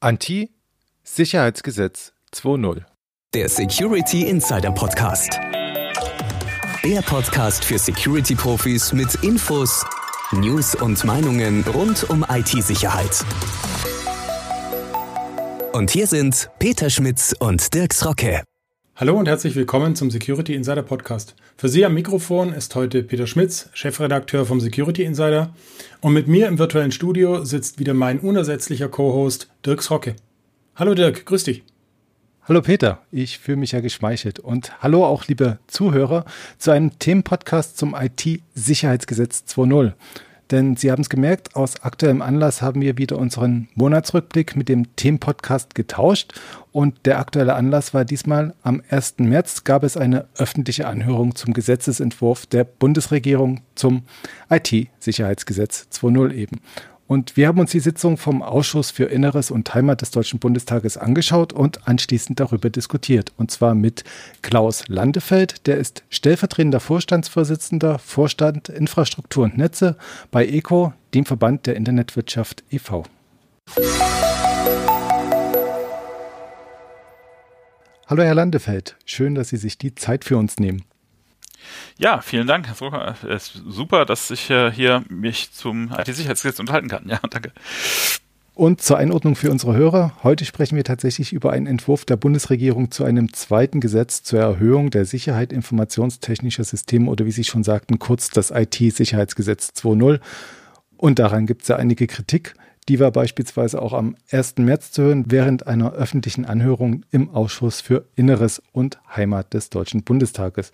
Anti-Sicherheitsgesetz 2.0. Der Security Insider Podcast. Der Podcast für Security-Profis mit Infos, News und Meinungen rund um IT-Sicherheit. Und hier sind Peter Schmitz und Dirks Rocke. Hallo und herzlich willkommen zum Security Insider Podcast. Für Sie am Mikrofon ist heute Peter Schmitz, Chefredakteur vom Security Insider. Und mit mir im virtuellen Studio sitzt wieder mein unersetzlicher Co-Host Dirks Rocke. Hallo Dirk, grüß dich. Hallo Peter, ich fühle mich ja geschmeichelt. Und hallo auch liebe Zuhörer zu einem Themenpodcast zum IT-Sicherheitsgesetz 2.0. Denn Sie haben es gemerkt, aus aktuellem Anlass haben wir wieder unseren Monatsrückblick mit dem Themenpodcast getauscht. Und der aktuelle Anlass war diesmal am 1. März gab es eine öffentliche Anhörung zum Gesetzesentwurf der Bundesregierung zum IT-Sicherheitsgesetz 2.0 eben. Und wir haben uns die Sitzung vom Ausschuss für Inneres und Heimat des Deutschen Bundestages angeschaut und anschließend darüber diskutiert. Und zwar mit Klaus Landefeld, der ist stellvertretender Vorstandsvorsitzender, Vorstand Infrastruktur und Netze bei ECO, dem Verband der Internetwirtschaft e.V. Hallo Herr Landefeld, schön, dass Sie sich die Zeit für uns nehmen. Ja, vielen Dank, Herr Drucker. Es ist super, dass ich äh, hier mich zum IT-Sicherheitsgesetz unterhalten kann. Ja, danke. Und zur Einordnung für unsere Hörer. Heute sprechen wir tatsächlich über einen Entwurf der Bundesregierung zu einem zweiten Gesetz zur Erhöhung der Sicherheit informationstechnischer Systeme oder wie Sie schon sagten, kurz das IT-Sicherheitsgesetz 2.0. Und daran gibt es ja einige Kritik. Die war beispielsweise auch am 1. März zu hören, während einer öffentlichen Anhörung im Ausschuss für Inneres und Heimat des Deutschen Bundestages.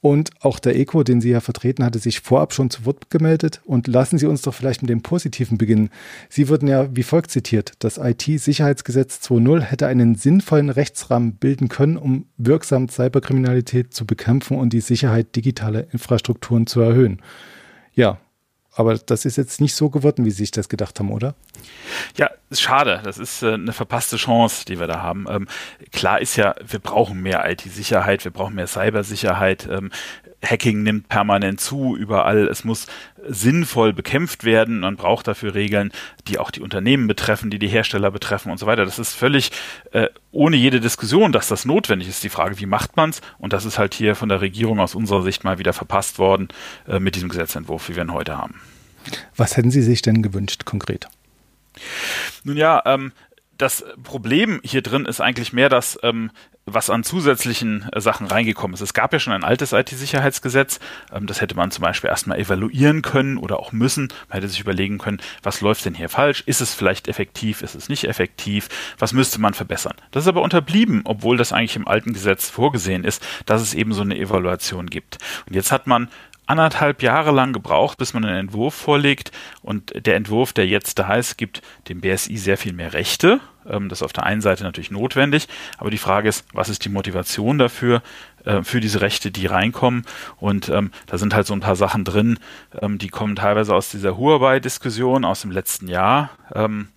Und auch der ECO, den Sie ja vertreten, hatte sich vorab schon zu Wort gemeldet. Und lassen Sie uns doch vielleicht mit dem Positiven beginnen. Sie wurden ja wie folgt zitiert. Das IT-Sicherheitsgesetz 2.0 hätte einen sinnvollen Rechtsrahmen bilden können, um wirksam Cyberkriminalität zu bekämpfen und die Sicherheit digitaler Infrastrukturen zu erhöhen. Ja, aber das ist jetzt nicht so geworden, wie Sie sich das gedacht haben, oder? Ja, schade. Das ist äh, eine verpasste Chance, die wir da haben. Ähm, klar ist ja, wir brauchen mehr IT-Sicherheit, wir brauchen mehr Cybersicherheit. Ähm, Hacking nimmt permanent zu, überall. Es muss sinnvoll bekämpft werden. Man braucht dafür Regeln, die auch die Unternehmen betreffen, die die Hersteller betreffen und so weiter. Das ist völlig äh, ohne jede Diskussion, dass das notwendig ist. Die Frage, wie macht man's? Und das ist halt hier von der Regierung aus unserer Sicht mal wieder verpasst worden äh, mit diesem Gesetzentwurf, wie wir ihn heute haben. Was hätten Sie sich denn gewünscht konkret? Nun ja, ähm, das Problem hier drin ist eigentlich mehr, dass ähm, was an zusätzlichen äh, Sachen reingekommen ist. Es gab ja schon ein altes IT-Sicherheitsgesetz. Ähm, das hätte man zum Beispiel erstmal evaluieren können oder auch müssen. Man hätte sich überlegen können, was läuft denn hier falsch? Ist es vielleicht effektiv? Ist es nicht effektiv? Was müsste man verbessern? Das ist aber unterblieben, obwohl das eigentlich im alten Gesetz vorgesehen ist, dass es eben so eine Evaluation gibt. Und jetzt hat man anderthalb Jahre lang gebraucht, bis man einen Entwurf vorlegt. Und der Entwurf, der jetzt da ist, gibt dem BSI sehr viel mehr Rechte. Ähm, das ist auf der einen Seite natürlich notwendig, aber die Frage ist, was ist die Motivation dafür, äh, für diese Rechte, die reinkommen? Und ähm, da sind halt so ein paar Sachen drin, ähm, die kommen teilweise aus dieser Huawei-Diskussion aus dem letzten Jahr. Ähm,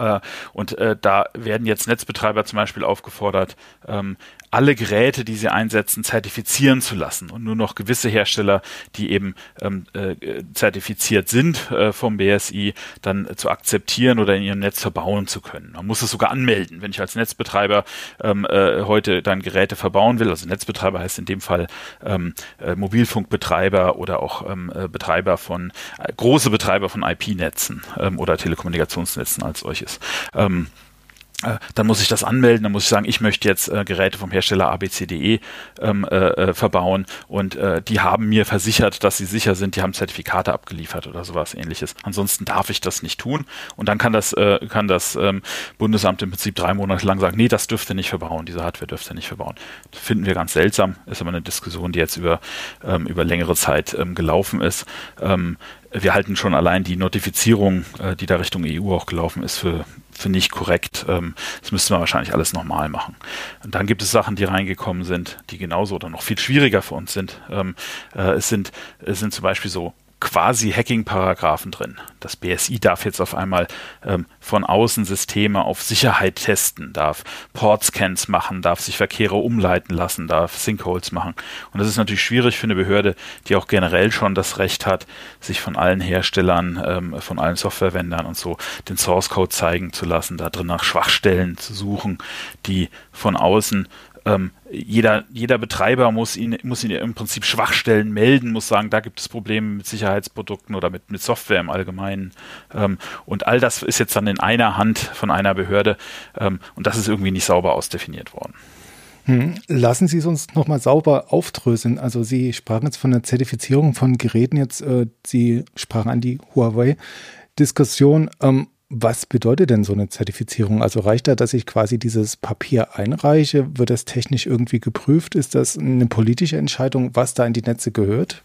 äh, und äh, da werden jetzt Netzbetreiber zum Beispiel aufgefordert, ähm, alle Geräte, die sie einsetzen, zertifizieren zu lassen und nur noch gewisse Hersteller, die eben ähm, äh, zertifiziert sind äh, vom BSI, dann äh, zu akzeptieren oder in ihrem Netz verbauen zu können. Man muss es sogar anmelden, wenn ich als Netzbetreiber ähm, äh, heute dann Geräte verbauen will. Also Netzbetreiber heißt in dem Fall ähm, äh, Mobilfunkbetreiber oder auch ähm, äh, Betreiber von äh, große Betreiber von IP-Netzen ähm, oder Telekommunikationsnetzen als solches. Ähm, äh, dann muss ich das anmelden, dann muss ich sagen, ich möchte jetzt äh, Geräte vom Hersteller ABCDE ähm, äh, äh, verbauen und äh, die haben mir versichert, dass sie sicher sind, die haben Zertifikate abgeliefert oder sowas ähnliches. Ansonsten darf ich das nicht tun und dann kann das, äh, kann das ähm, Bundesamt im Prinzip drei Monate lang sagen, nee, das dürfte nicht verbauen, diese Hardware dürfte nicht verbauen. Das finden wir ganz seltsam, ist aber eine Diskussion, die jetzt über, ähm, über längere Zeit ähm, gelaufen ist. Wir halten schon allein die Notifizierung, äh, die da Richtung EU auch gelaufen ist, für, für nicht korrekt. Ähm, das müsste man wahrscheinlich alles nochmal machen. Und dann gibt es Sachen, die reingekommen sind, die genauso oder noch viel schwieriger für uns sind. Ähm, äh, es sind, es sind zum Beispiel so quasi Hacking-Paragraphen drin. Das BSI darf jetzt auf einmal ähm, von außen Systeme auf Sicherheit testen, darf Port-Scans machen, darf sich Verkehre umleiten lassen, darf Sinkholes machen. Und das ist natürlich schwierig für eine Behörde, die auch generell schon das Recht hat, sich von allen Herstellern, ähm, von allen Softwarevendern und so den Source-Code zeigen zu lassen, da drin nach Schwachstellen zu suchen, die von außen ähm, jeder, jeder Betreiber muss ihn, muss ihn im Prinzip Schwachstellen melden, muss sagen, da gibt es Probleme mit Sicherheitsprodukten oder mit, mit Software im Allgemeinen. Ähm, und all das ist jetzt dann in einer Hand von einer Behörde ähm, und das ist irgendwie nicht sauber ausdefiniert worden. Hm, lassen Sie es uns nochmal sauber aufdröseln. Also Sie sprachen jetzt von der Zertifizierung von Geräten jetzt, äh, Sie sprachen an die Huawei-Diskussion. Ähm, was bedeutet denn so eine Zertifizierung? Also reicht da, dass ich quasi dieses Papier einreiche? Wird das technisch irgendwie geprüft? Ist das eine politische Entscheidung, was da in die Netze gehört?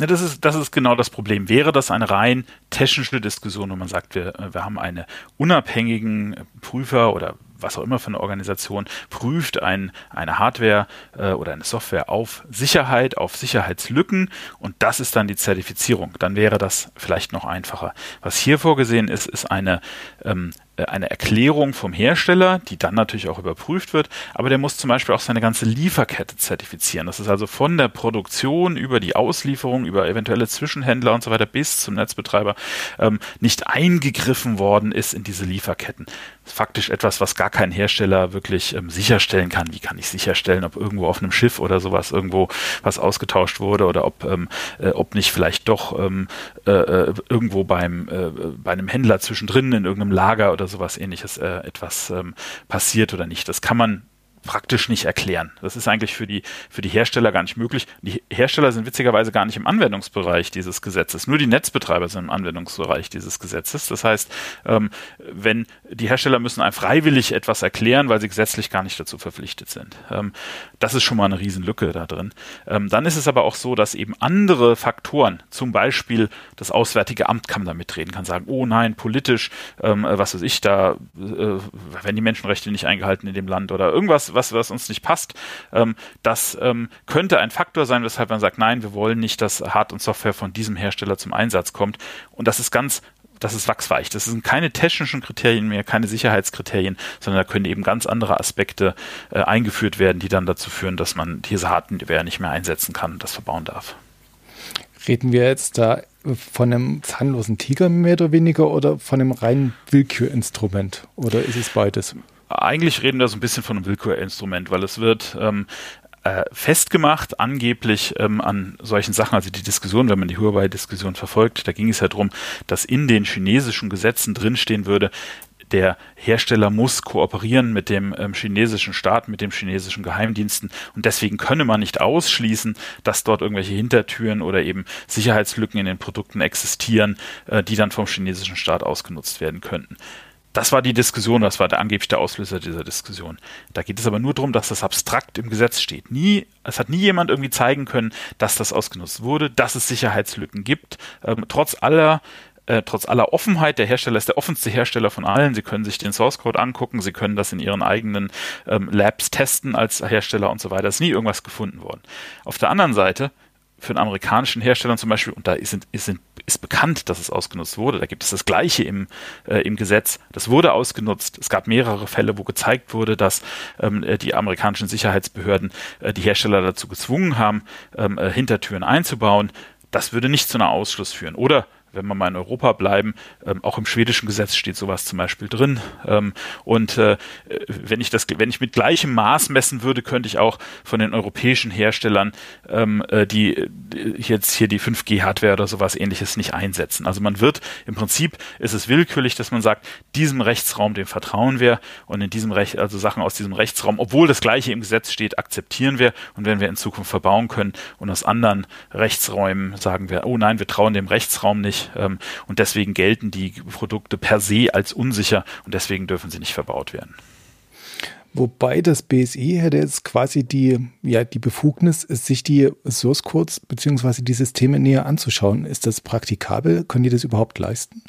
Ja, das, ist, das ist genau das Problem. Wäre das eine rein technische Diskussion, wo man sagt, wir, wir haben einen unabhängigen Prüfer oder was auch immer für eine Organisation, prüft ein, eine Hardware äh, oder eine Software auf Sicherheit, auf Sicherheitslücken und das ist dann die Zertifizierung. Dann wäre das vielleicht noch einfacher. Was hier vorgesehen ist, ist eine ähm, äh, eine Erklärung vom Hersteller, die dann natürlich auch überprüft wird, aber der muss zum Beispiel auch seine ganze Lieferkette zertifizieren. Das ist also von der Produktion über die Auslieferung, über eventuelle Zwischenhändler und so weiter bis zum Netzbetreiber ähm, nicht eingegriffen worden ist in diese Lieferketten. Faktisch etwas, was gar kein Hersteller wirklich ähm, sicherstellen kann. Wie kann ich sicherstellen, ob irgendwo auf einem Schiff oder sowas irgendwo was ausgetauscht wurde oder ob, ähm, äh, ob nicht vielleicht doch ähm, äh, äh irgendwo beim, äh, bei einem Händler zwischendrin in irgendeinem Lager oder sowas ähnliches äh, etwas ähm, passiert oder nicht. Das kann man praktisch nicht erklären. Das ist eigentlich für die, für die Hersteller gar nicht möglich. Die Hersteller sind witzigerweise gar nicht im Anwendungsbereich dieses Gesetzes. Nur die Netzbetreiber sind im Anwendungsbereich dieses Gesetzes. Das heißt, ähm, wenn die Hersteller müssen einem freiwillig etwas erklären, weil sie gesetzlich gar nicht dazu verpflichtet sind. Ähm, das ist schon mal eine Riesenlücke da drin. Ähm, dann ist es aber auch so, dass eben andere Faktoren, zum Beispiel das Auswärtige Amt kann da mitreden, kann sagen, oh nein, politisch, ähm, was weiß ich, da äh, werden die Menschenrechte nicht eingehalten in dem Land oder irgendwas, was, was uns nicht passt. Ähm, das ähm, könnte ein Faktor sein, weshalb man sagt, nein, wir wollen nicht, dass Hard- und Software von diesem Hersteller zum Einsatz kommt. Und das ist ganz das ist wachsweich. Das sind keine technischen Kriterien mehr, keine Sicherheitskriterien, sondern da können eben ganz andere Aspekte äh, eingeführt werden, die dann dazu führen, dass man diese Hardware nicht mehr einsetzen kann und das verbauen darf. Reden wir jetzt da von einem zahnlosen Tiger mehr oder weniger oder von einem reinen Willkürinstrument? Oder ist es beides? Eigentlich reden wir so ein bisschen von einem Willkürinstrument, weil es wird ähm, äh, festgemacht, angeblich ähm, an solchen Sachen, also die Diskussion, wenn man die Huawei-Diskussion verfolgt, da ging es ja darum, dass in den chinesischen Gesetzen drinstehen würde, der Hersteller muss kooperieren mit dem ähm, chinesischen Staat, mit dem chinesischen Geheimdiensten und deswegen könne man nicht ausschließen, dass dort irgendwelche Hintertüren oder eben Sicherheitslücken in den Produkten existieren, äh, die dann vom chinesischen Staat ausgenutzt werden könnten. Das war die Diskussion, das war der angeblich der Auslöser dieser Diskussion. Da geht es aber nur darum, dass das abstrakt im Gesetz steht. Nie, es hat nie jemand irgendwie zeigen können, dass das ausgenutzt wurde, dass es Sicherheitslücken gibt. Ähm, trotz aller äh, trotz aller Offenheit, der Hersteller ist der offenste Hersteller von allen. Sie können sich den Source Code angucken, sie können das in ihren eigenen ähm, Labs testen als Hersteller und so weiter. Es ist nie irgendwas gefunden worden. Auf der anderen Seite für einen amerikanischen Hersteller zum Beispiel, und da ist, ist, ist bekannt, dass es ausgenutzt wurde, da gibt es das Gleiche im, äh, im Gesetz, das wurde ausgenutzt. Es gab mehrere Fälle, wo gezeigt wurde, dass ähm, äh, die amerikanischen Sicherheitsbehörden äh, die Hersteller dazu gezwungen haben, ähm, äh, Hintertüren einzubauen. Das würde nicht zu einer Ausschluss führen. Oder wenn wir mal in Europa bleiben, ähm, auch im schwedischen Gesetz steht sowas zum Beispiel drin. Ähm, und äh, wenn ich das, wenn ich mit gleichem Maß messen würde, könnte ich auch von den europäischen Herstellern ähm, äh, die jetzt hier die 5G-Hardware oder sowas ähnliches nicht einsetzen. Also man wird im Prinzip ist es willkürlich, dass man sagt, diesem Rechtsraum, dem vertrauen wir und in diesem Recht, also Sachen aus diesem Rechtsraum, obwohl das gleiche im Gesetz steht, akzeptieren wir und wenn wir in Zukunft verbauen können und aus anderen Rechtsräumen sagen wir, oh nein, wir trauen dem Rechtsraum nicht, ähm, und deswegen gelten die Produkte per se als unsicher und deswegen dürfen sie nicht verbaut werden. Wobei das BSI hätte jetzt quasi die, ja, die Befugnis, sich die Source Codes bzw. die Systeme näher anzuschauen. Ist das praktikabel? Können die das überhaupt leisten?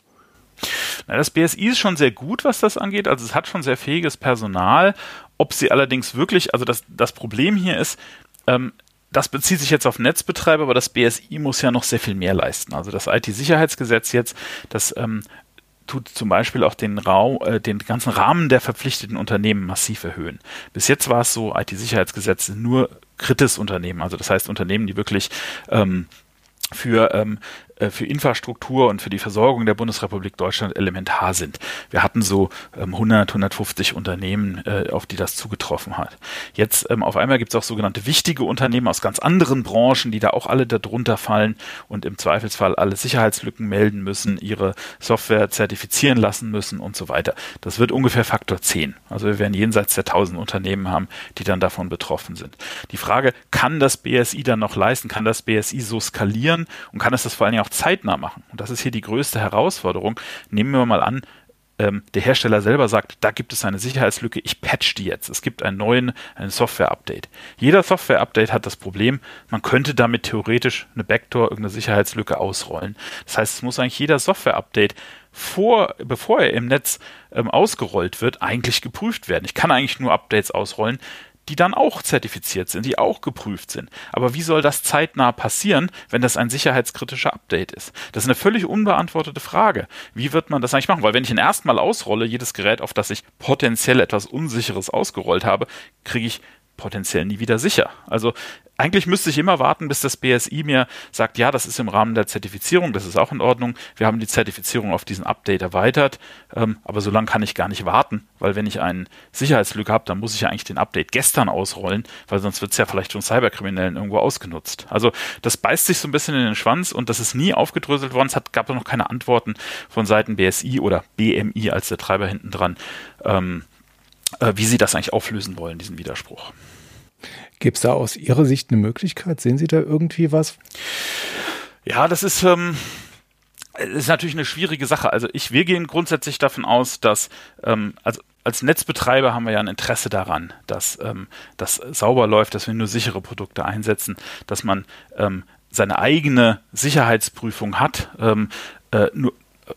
Na, das BSI ist schon sehr gut, was das angeht. Also es hat schon sehr fähiges Personal. Ob sie allerdings wirklich, also das, das Problem hier ist, ähm, das bezieht sich jetzt auf Netzbetreiber, aber das BSI muss ja noch sehr viel mehr leisten. Also das IT-Sicherheitsgesetz jetzt, das ähm, tut zum Beispiel auch den, Raum, äh, den ganzen Rahmen der verpflichteten Unternehmen massiv erhöhen. Bis jetzt war es so, IT-Sicherheitsgesetz nur kritis Unternehmen, also das heißt Unternehmen, die wirklich ähm, für ähm, äh, für Infrastruktur und für die Versorgung der Bundesrepublik Deutschland elementar sind. Wir hatten so 100, ähm, 150 Unternehmen, äh, auf die das zugetroffen hat. Jetzt ähm, auf einmal gibt es auch sogenannte wichtige Unternehmen aus ganz anderen Branchen, die da auch alle darunter fallen und im Zweifelsfall alle Sicherheitslücken melden müssen, ihre Software zertifizieren lassen müssen und so weiter. Das wird ungefähr Faktor 10. Also wir werden jenseits der 1000 Unternehmen haben, die dann davon betroffen sind. Die Frage, kann das BSI dann noch leisten? Kann das BSI so skalieren und kann es das vor allen Dingen auch zeitnah machen. Und das ist hier die größte Herausforderung. Nehmen wir mal an, ähm, der Hersteller selber sagt, da gibt es eine Sicherheitslücke, ich patch die jetzt. Es gibt einen neuen, ein Software-Update. Jeder Software-Update hat das Problem, man könnte damit theoretisch eine Backdoor, irgendeine Sicherheitslücke ausrollen. Das heißt, es muss eigentlich jeder Software-Update vor, bevor er im Netz ähm, ausgerollt wird, eigentlich geprüft werden. Ich kann eigentlich nur Updates ausrollen, die dann auch zertifiziert sind, die auch geprüft sind. Aber wie soll das zeitnah passieren, wenn das ein sicherheitskritischer Update ist? Das ist eine völlig unbeantwortete Frage. Wie wird man das eigentlich machen? Weil wenn ich ein erstmal ausrolle, jedes Gerät, auf das ich potenziell etwas Unsicheres ausgerollt habe, kriege ich potenziell nie wieder sicher. Also eigentlich müsste ich immer warten, bis das BSI mir sagt, ja, das ist im Rahmen der Zertifizierung, das ist auch in Ordnung. Wir haben die Zertifizierung auf diesen Update erweitert, ähm, aber so lange kann ich gar nicht warten, weil wenn ich einen Sicherheitslücke habe, dann muss ich ja eigentlich den Update gestern ausrollen, weil sonst wird es ja vielleicht von Cyberkriminellen irgendwo ausgenutzt. Also das beißt sich so ein bisschen in den Schwanz und das ist nie aufgedröselt worden. Es hat, gab noch keine Antworten von Seiten BSI oder BMI als der Treiber hinten dran, ähm, äh, wie sie das eigentlich auflösen wollen, diesen Widerspruch. Gibt es da aus Ihrer Sicht eine Möglichkeit? Sehen Sie da irgendwie was? Ja, das ist, ähm, ist natürlich eine schwierige Sache. Also ich, wir gehen grundsätzlich davon aus, dass ähm, also als Netzbetreiber haben wir ja ein Interesse daran, dass ähm, das sauber läuft, dass wir nur sichere Produkte einsetzen, dass man ähm, seine eigene Sicherheitsprüfung hat. Ähm, äh, nur,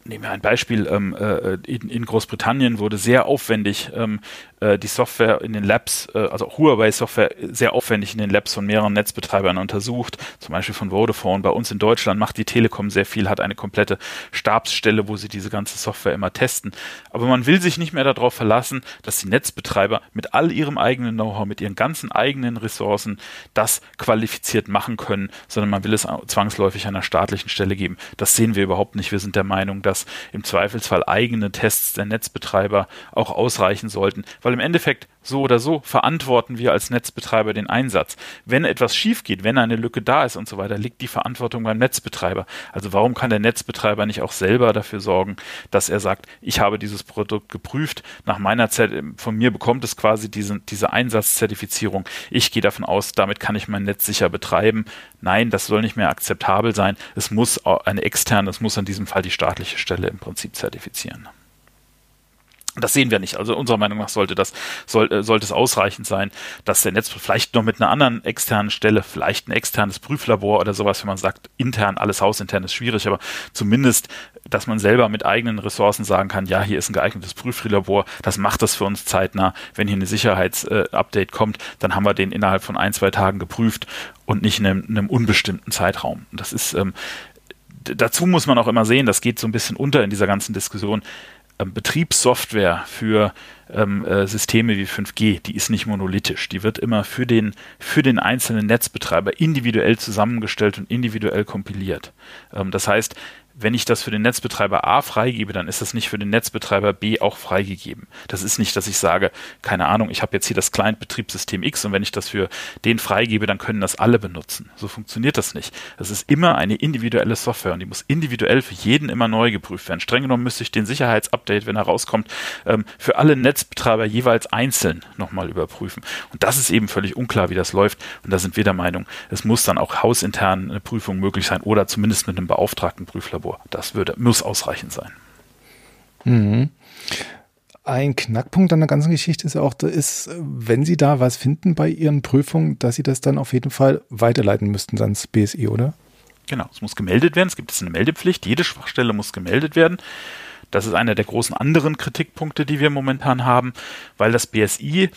nehmen wir ein Beispiel, ähm, äh, in, in, Großbritannien wurde sehr aufwendig ähm, äh, die Software in den Labs, äh, also Huawei-Software sehr aufwendig in den Labs von mehreren Netzbetreibern untersucht, zum Beispiel von Vodafone. Bei uns in Deutschland macht die Telekom sehr viel, hat eine komplette Stabsstelle, wo sie diese ganze Software immer testen. Aber man will sich nicht mehr darauf verlassen, dass die Netzbetreiber mit all ihrem eigenen Know-how, mit ihren ganzen eigenen Ressourcen das qualifiziert machen können, sondern man will es zwangsläufig einer staatlichen Stelle geben. Das sehen wir überhaupt nicht. Wir sind der Meinung, dass im Zweifelsfall eigene Tests der Netzbetreiber auch ausreichen sollten, weil im Endeffekt so oder so verantworten wir als Netzbetreiber den Einsatz. Wenn etwas schief geht, wenn eine Lücke da ist und so weiter, liegt die Verantwortung beim Netzbetreiber. Also warum kann der Netzbetreiber nicht auch selber dafür sorgen, dass er sagt, ich habe dieses Produkt geprüft, nach meiner Zeit, von mir bekommt es quasi diese, diese Einsatzzertifizierung. Ich gehe davon aus, damit kann ich mein Netz sicher betreiben. Nein, das soll nicht mehr akzeptabel sein. Es muss eine externe, es muss in diesem Fall die staatliche Stelle im Prinzip zertifizieren. Das sehen wir nicht. Also unserer Meinung nach sollte das soll, äh, sollte es ausreichend sein, dass der Netz vielleicht noch mit einer anderen externen Stelle, vielleicht ein externes Prüflabor oder sowas, wenn man sagt, intern alles hausintern ist schwierig, aber zumindest, dass man selber mit eigenen Ressourcen sagen kann, ja, hier ist ein geeignetes Prüflabor, das macht das für uns zeitnah. Wenn hier eine Sicherheitsupdate kommt, dann haben wir den innerhalb von ein, zwei Tagen geprüft und nicht in einem, in einem unbestimmten Zeitraum. Das ist ähm, dazu muss man auch immer sehen, das geht so ein bisschen unter in dieser ganzen Diskussion ähm, Betriebssoftware für ähm, äh, Systeme wie 5G, die ist nicht monolithisch. Die wird immer für den, für den einzelnen Netzbetreiber individuell zusammengestellt und individuell kompiliert. Ähm, das heißt, wenn ich das für den Netzbetreiber A freigebe, dann ist das nicht für den Netzbetreiber B auch freigegeben. Das ist nicht, dass ich sage, keine Ahnung, ich habe jetzt hier das Client-Betriebssystem X und wenn ich das für den freigebe, dann können das alle benutzen. So funktioniert das nicht. Das ist immer eine individuelle Software und die muss individuell für jeden immer neu geprüft werden. Streng genommen müsste ich den Sicherheitsupdate, wenn er rauskommt, ähm, für alle Netzbetreiber jeweils einzeln nochmal überprüfen. Und das ist eben völlig unklar, wie das läuft. Und da sind wir der Meinung, es muss dann auch hausintern eine Prüfung möglich sein oder zumindest mit einem beauftragten Prüflabor. Labor. Das würde, muss ausreichend sein. Mhm. Ein Knackpunkt an der ganzen Geschichte ist auch, ist, wenn Sie da was finden bei Ihren Prüfungen, dass Sie das dann auf jeden Fall weiterleiten müssten ans BSI, oder? Genau, es muss gemeldet werden. Es gibt jetzt eine Meldepflicht. Jede Schwachstelle muss gemeldet werden. Das ist einer der großen anderen Kritikpunkte, die wir momentan haben, weil das BSI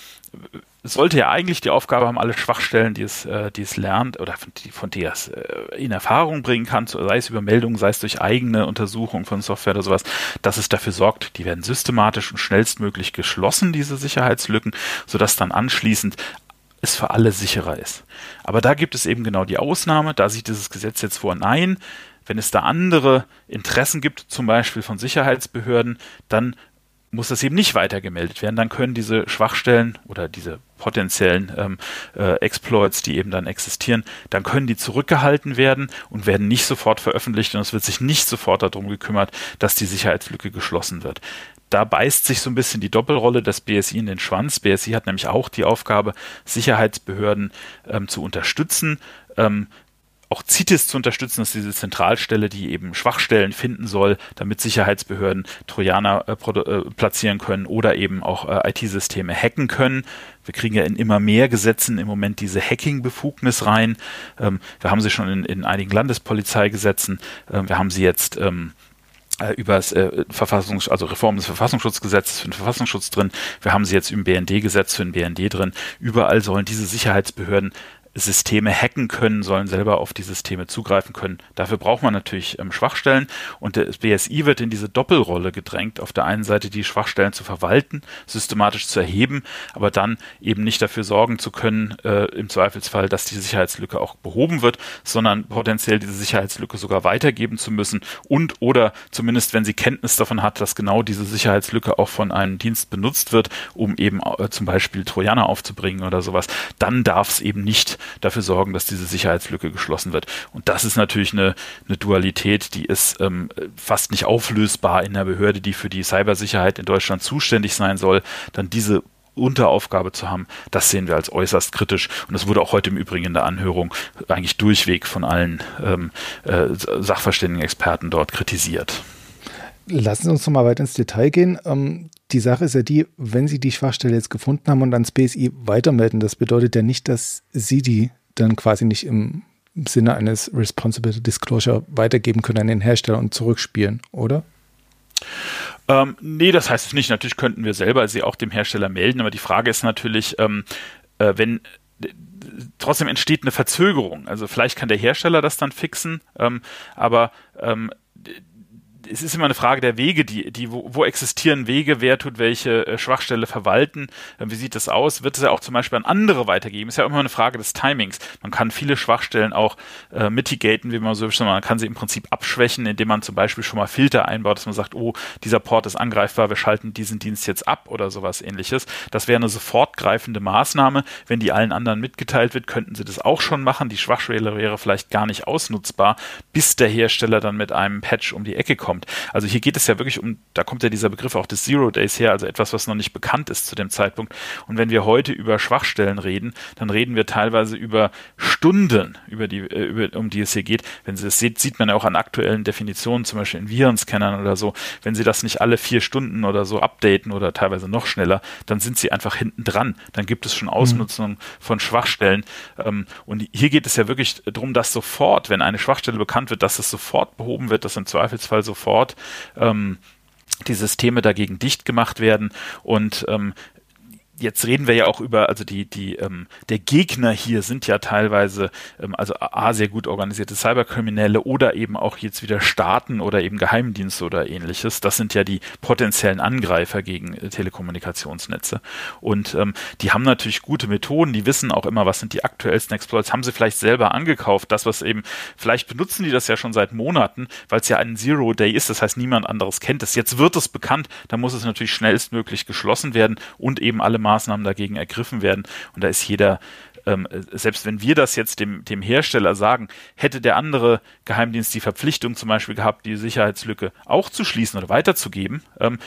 sollte ja eigentlich die Aufgabe haben, alle Schwachstellen, die es, äh, die es lernt oder von, die, von der es äh, in Erfahrung bringen kann, sei es über Meldungen, sei es durch eigene Untersuchungen von Software oder sowas, dass es dafür sorgt, die werden systematisch und schnellstmöglich geschlossen, diese Sicherheitslücken, sodass dann anschließend es für alle sicherer ist. Aber da gibt es eben genau die Ausnahme, da sieht dieses Gesetz jetzt vor, nein, wenn es da andere Interessen gibt, zum Beispiel von Sicherheitsbehörden, dann muss das eben nicht weitergemeldet werden. Dann können diese Schwachstellen oder diese potenziellen ähm, äh, Exploits, die eben dann existieren, dann können die zurückgehalten werden und werden nicht sofort veröffentlicht und es wird sich nicht sofort darum gekümmert, dass die Sicherheitslücke geschlossen wird. Da beißt sich so ein bisschen die Doppelrolle des BSI in den Schwanz. BSI hat nämlich auch die Aufgabe, Sicherheitsbehörden ähm, zu unterstützen. Ähm, auch CITES zu unterstützen, das ist diese Zentralstelle, die eben Schwachstellen finden soll, damit Sicherheitsbehörden Trojaner äh, äh, platzieren können oder eben auch äh, IT-Systeme hacken können. Wir kriegen ja in immer mehr Gesetzen im Moment diese Hacking-Befugnis rein. Ähm, wir haben sie schon in, in einigen Landespolizeigesetzen. Ähm, wir haben sie jetzt ähm, äh, über das äh, Verfassungs also Reform des Verfassungsschutzgesetzes für den Verfassungsschutz drin. Wir haben sie jetzt im BND-Gesetz für den BND drin. Überall sollen diese Sicherheitsbehörden Systeme hacken können, sollen selber auf die Systeme zugreifen können. Dafür braucht man natürlich ähm, Schwachstellen und das BSI wird in diese Doppelrolle gedrängt, auf der einen Seite die Schwachstellen zu verwalten, systematisch zu erheben, aber dann eben nicht dafür sorgen zu können, äh, im Zweifelsfall, dass die Sicherheitslücke auch behoben wird, sondern potenziell diese Sicherheitslücke sogar weitergeben zu müssen und oder zumindest, wenn sie Kenntnis davon hat, dass genau diese Sicherheitslücke auch von einem Dienst benutzt wird, um eben äh, zum Beispiel Trojaner aufzubringen oder sowas, dann darf es eben nicht dafür sorgen, dass diese Sicherheitslücke geschlossen wird. Und das ist natürlich eine, eine Dualität, die ist ähm, fast nicht auflösbar in der Behörde, die für die Cybersicherheit in Deutschland zuständig sein soll, dann diese Unteraufgabe zu haben, das sehen wir als äußerst kritisch. Und das wurde auch heute im Übrigen in der Anhörung eigentlich durchweg von allen ähm, äh, Sachverständigen Experten dort kritisiert. Lassen Sie uns noch mal weiter ins Detail gehen. Ähm, die Sache ist ja die, wenn Sie die Schwachstelle jetzt gefunden haben und ans BSI weitermelden, das bedeutet ja nicht, dass Sie die dann quasi nicht im Sinne eines Responsible Disclosure weitergeben können an den Hersteller und zurückspielen, oder? Ähm, nee, das heißt es nicht. Natürlich könnten wir selber sie auch dem Hersteller melden, aber die Frage ist natürlich, ähm, äh, wenn trotzdem entsteht eine Verzögerung. Also vielleicht kann der Hersteller das dann fixen, ähm, aber ähm, es ist immer eine Frage der Wege, die, die, wo, wo existieren Wege, wer tut welche äh, Schwachstelle verwalten, äh, wie sieht das aus, wird es ja auch zum Beispiel an andere weitergeben, ist ja immer eine Frage des Timings. Man kann viele Schwachstellen auch äh, mitigaten, wie man so sagt, man kann sie im Prinzip abschwächen, indem man zum Beispiel schon mal Filter einbaut, dass man sagt, oh, dieser Port ist angreifbar, wir schalten diesen Dienst jetzt ab oder sowas ähnliches. Das wäre eine sofortgreifende Maßnahme. Wenn die allen anderen mitgeteilt wird, könnten sie das auch schon machen. Die Schwachstelle wäre vielleicht gar nicht ausnutzbar, bis der Hersteller dann mit einem Patch um die Ecke kommt kommt. Also hier geht es ja wirklich um, da kommt ja dieser Begriff auch des Zero Days her, also etwas, was noch nicht bekannt ist zu dem Zeitpunkt. Und wenn wir heute über Schwachstellen reden, dann reden wir teilweise über Stunden, über die, äh, über, um die es hier geht. Wenn Sie das sieht, sieht man ja auch an aktuellen Definitionen, zum Beispiel in Virenscannern oder so. Wenn Sie das nicht alle vier Stunden oder so updaten oder teilweise noch schneller, dann sind Sie einfach hinten dran. Dann gibt es schon mhm. Ausnutzung mhm. von Schwachstellen. Ähm, und hier geht es ja wirklich darum, dass sofort, wenn eine Schwachstelle bekannt wird, dass es sofort behoben wird, dass im Zweifelsfall sofort sofort ähm, die Systeme dagegen dicht gemacht werden und ähm, jetzt reden wir ja auch über, also die, die, ähm, der Gegner hier sind ja teilweise, ähm, also A, sehr gut organisierte Cyberkriminelle oder eben auch jetzt wieder Staaten oder eben Geheimdienste oder ähnliches. Das sind ja die potenziellen Angreifer gegen äh, Telekommunikationsnetze. Und ähm, die haben natürlich gute Methoden, die wissen auch immer, was sind die aktuellsten Exploits, haben sie vielleicht selber angekauft, das, was eben, vielleicht benutzen die das ja schon seit Monaten, weil es ja ein Zero-Day ist, das heißt, niemand anderes kennt es. Jetzt wird es bekannt, dann muss es natürlich schnellstmöglich geschlossen werden und eben alle Maßnahmen dagegen ergriffen werden. Und da ist jeder, ähm, selbst wenn wir das jetzt dem, dem Hersteller sagen, hätte der andere Geheimdienst die Verpflichtung zum Beispiel gehabt, die Sicherheitslücke auch zu schließen oder weiterzugeben, ähm,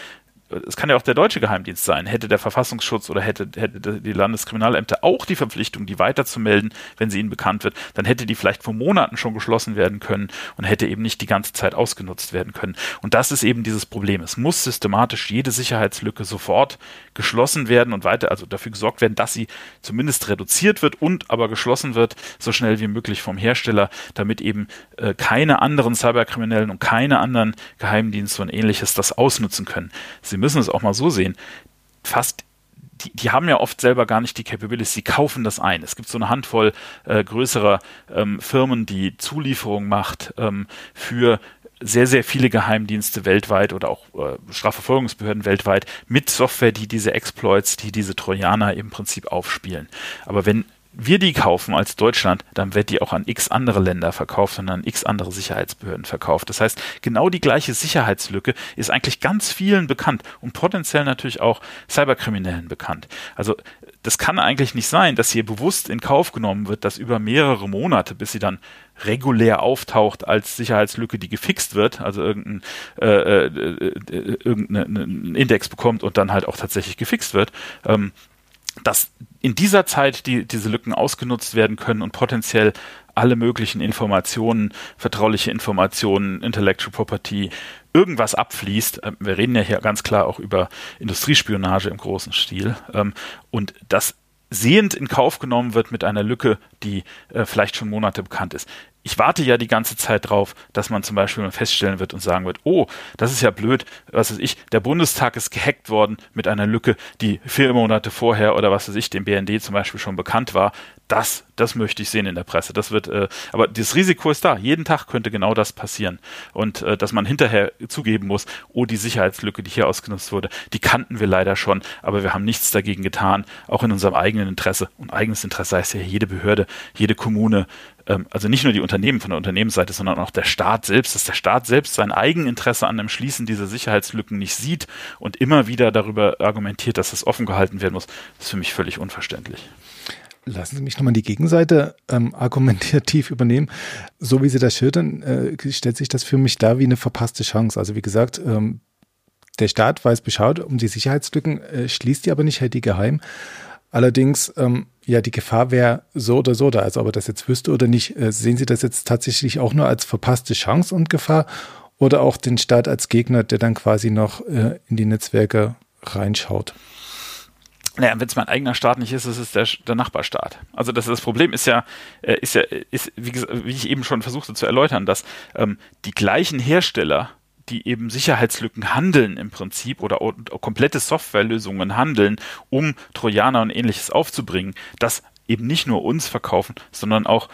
es kann ja auch der deutsche Geheimdienst sein, hätte der Verfassungsschutz oder hätte, hätte die Landeskriminalämter auch die Verpflichtung, die weiterzumelden, wenn sie ihnen bekannt wird, dann hätte die vielleicht vor Monaten schon geschlossen werden können und hätte eben nicht die ganze Zeit ausgenutzt werden können. Und das ist eben dieses Problem. Es muss systematisch jede Sicherheitslücke sofort geschlossen werden und weiter, also dafür gesorgt werden, dass sie zumindest reduziert wird und aber geschlossen wird, so schnell wie möglich vom Hersteller, damit eben äh, keine anderen Cyberkriminellen und keine anderen Geheimdienste und ähnliches das ausnutzen können. Sie müssen es auch mal so sehen. Fast die, die, haben ja oft selber gar nicht die Capabilities, sie kaufen das ein. Es gibt so eine Handvoll äh, größerer ähm, Firmen, die Zulieferung macht ähm, für sehr, sehr viele Geheimdienste weltweit oder auch äh, Strafverfolgungsbehörden weltweit mit Software, die diese Exploits, die diese Trojaner im Prinzip aufspielen. Aber wenn wir die kaufen als Deutschland, dann wird die auch an x andere Länder verkauft und an x andere Sicherheitsbehörden verkauft. Das heißt, genau die gleiche Sicherheitslücke ist eigentlich ganz vielen bekannt und potenziell natürlich auch Cyberkriminellen bekannt. Also das kann eigentlich nicht sein, dass hier bewusst in Kauf genommen wird, dass über mehrere Monate, bis sie dann regulär auftaucht als Sicherheitslücke, die gefixt wird, also irgendein, äh, äh, äh irgendeinen Index bekommt und dann halt auch tatsächlich gefixt wird, ähm, dass in dieser Zeit die, diese Lücken ausgenutzt werden können und potenziell alle möglichen Informationen, vertrauliche Informationen, Intellectual Property, irgendwas abfließt. Ähm, wir reden ja hier ganz klar auch über Industriespionage im großen Stil. Ähm, und das sehend in Kauf genommen wird mit einer Lücke, die äh, vielleicht schon Monate bekannt ist ich warte ja die ganze Zeit drauf, dass man zum Beispiel mal feststellen wird und sagen wird, oh, das ist ja blöd, was weiß ich, der Bundestag ist gehackt worden mit einer Lücke, die vier Monate vorher oder was weiß ich, dem BND zum Beispiel schon bekannt war. Das, das möchte ich sehen in der Presse. Das wird, äh, aber das Risiko ist da. Jeden Tag könnte genau das passieren. Und äh, dass man hinterher zugeben muss, oh, die Sicherheitslücke, die hier ausgenutzt wurde, die kannten wir leider schon, aber wir haben nichts dagegen getan, auch in unserem eigenen Interesse. Und eigenes Interesse heißt ja jede Behörde, jede Kommune, ähm, also nicht nur die Unternehmen von der Unternehmensseite, sondern auch der Staat selbst, dass der Staat selbst sein Eigeninteresse an dem Schließen dieser Sicherheitslücken nicht sieht und immer wieder darüber argumentiert, dass das offen gehalten werden muss, ist für mich völlig unverständlich. Lassen Sie mich nochmal die Gegenseite ähm, argumentativ übernehmen. So wie Sie das schildern, äh, stellt sich das für mich da wie eine verpasste Chance. Also wie gesagt, ähm, der Staat weiß Bescheid um die Sicherheitslücken, äh, schließt die aber nicht, hält die geheim. Allerdings, ähm, ja, die Gefahr wäre so oder so da. Also ob er das jetzt wüsste oder nicht, äh, sehen Sie das jetzt tatsächlich auch nur als verpasste Chance und Gefahr oder auch den Staat als Gegner, der dann quasi noch äh, in die Netzwerke reinschaut? Naja, wenn es mein eigener Staat nicht ist, ist es der, der Nachbarstaat. Also das, das Problem ist ja, äh, ist ja, ist, wie, wie ich eben schon versuchte zu erläutern, dass ähm, die gleichen Hersteller die eben Sicherheitslücken handeln im Prinzip oder komplette Softwarelösungen handeln, um Trojaner und ähnliches aufzubringen, das eben nicht nur uns verkaufen, sondern auch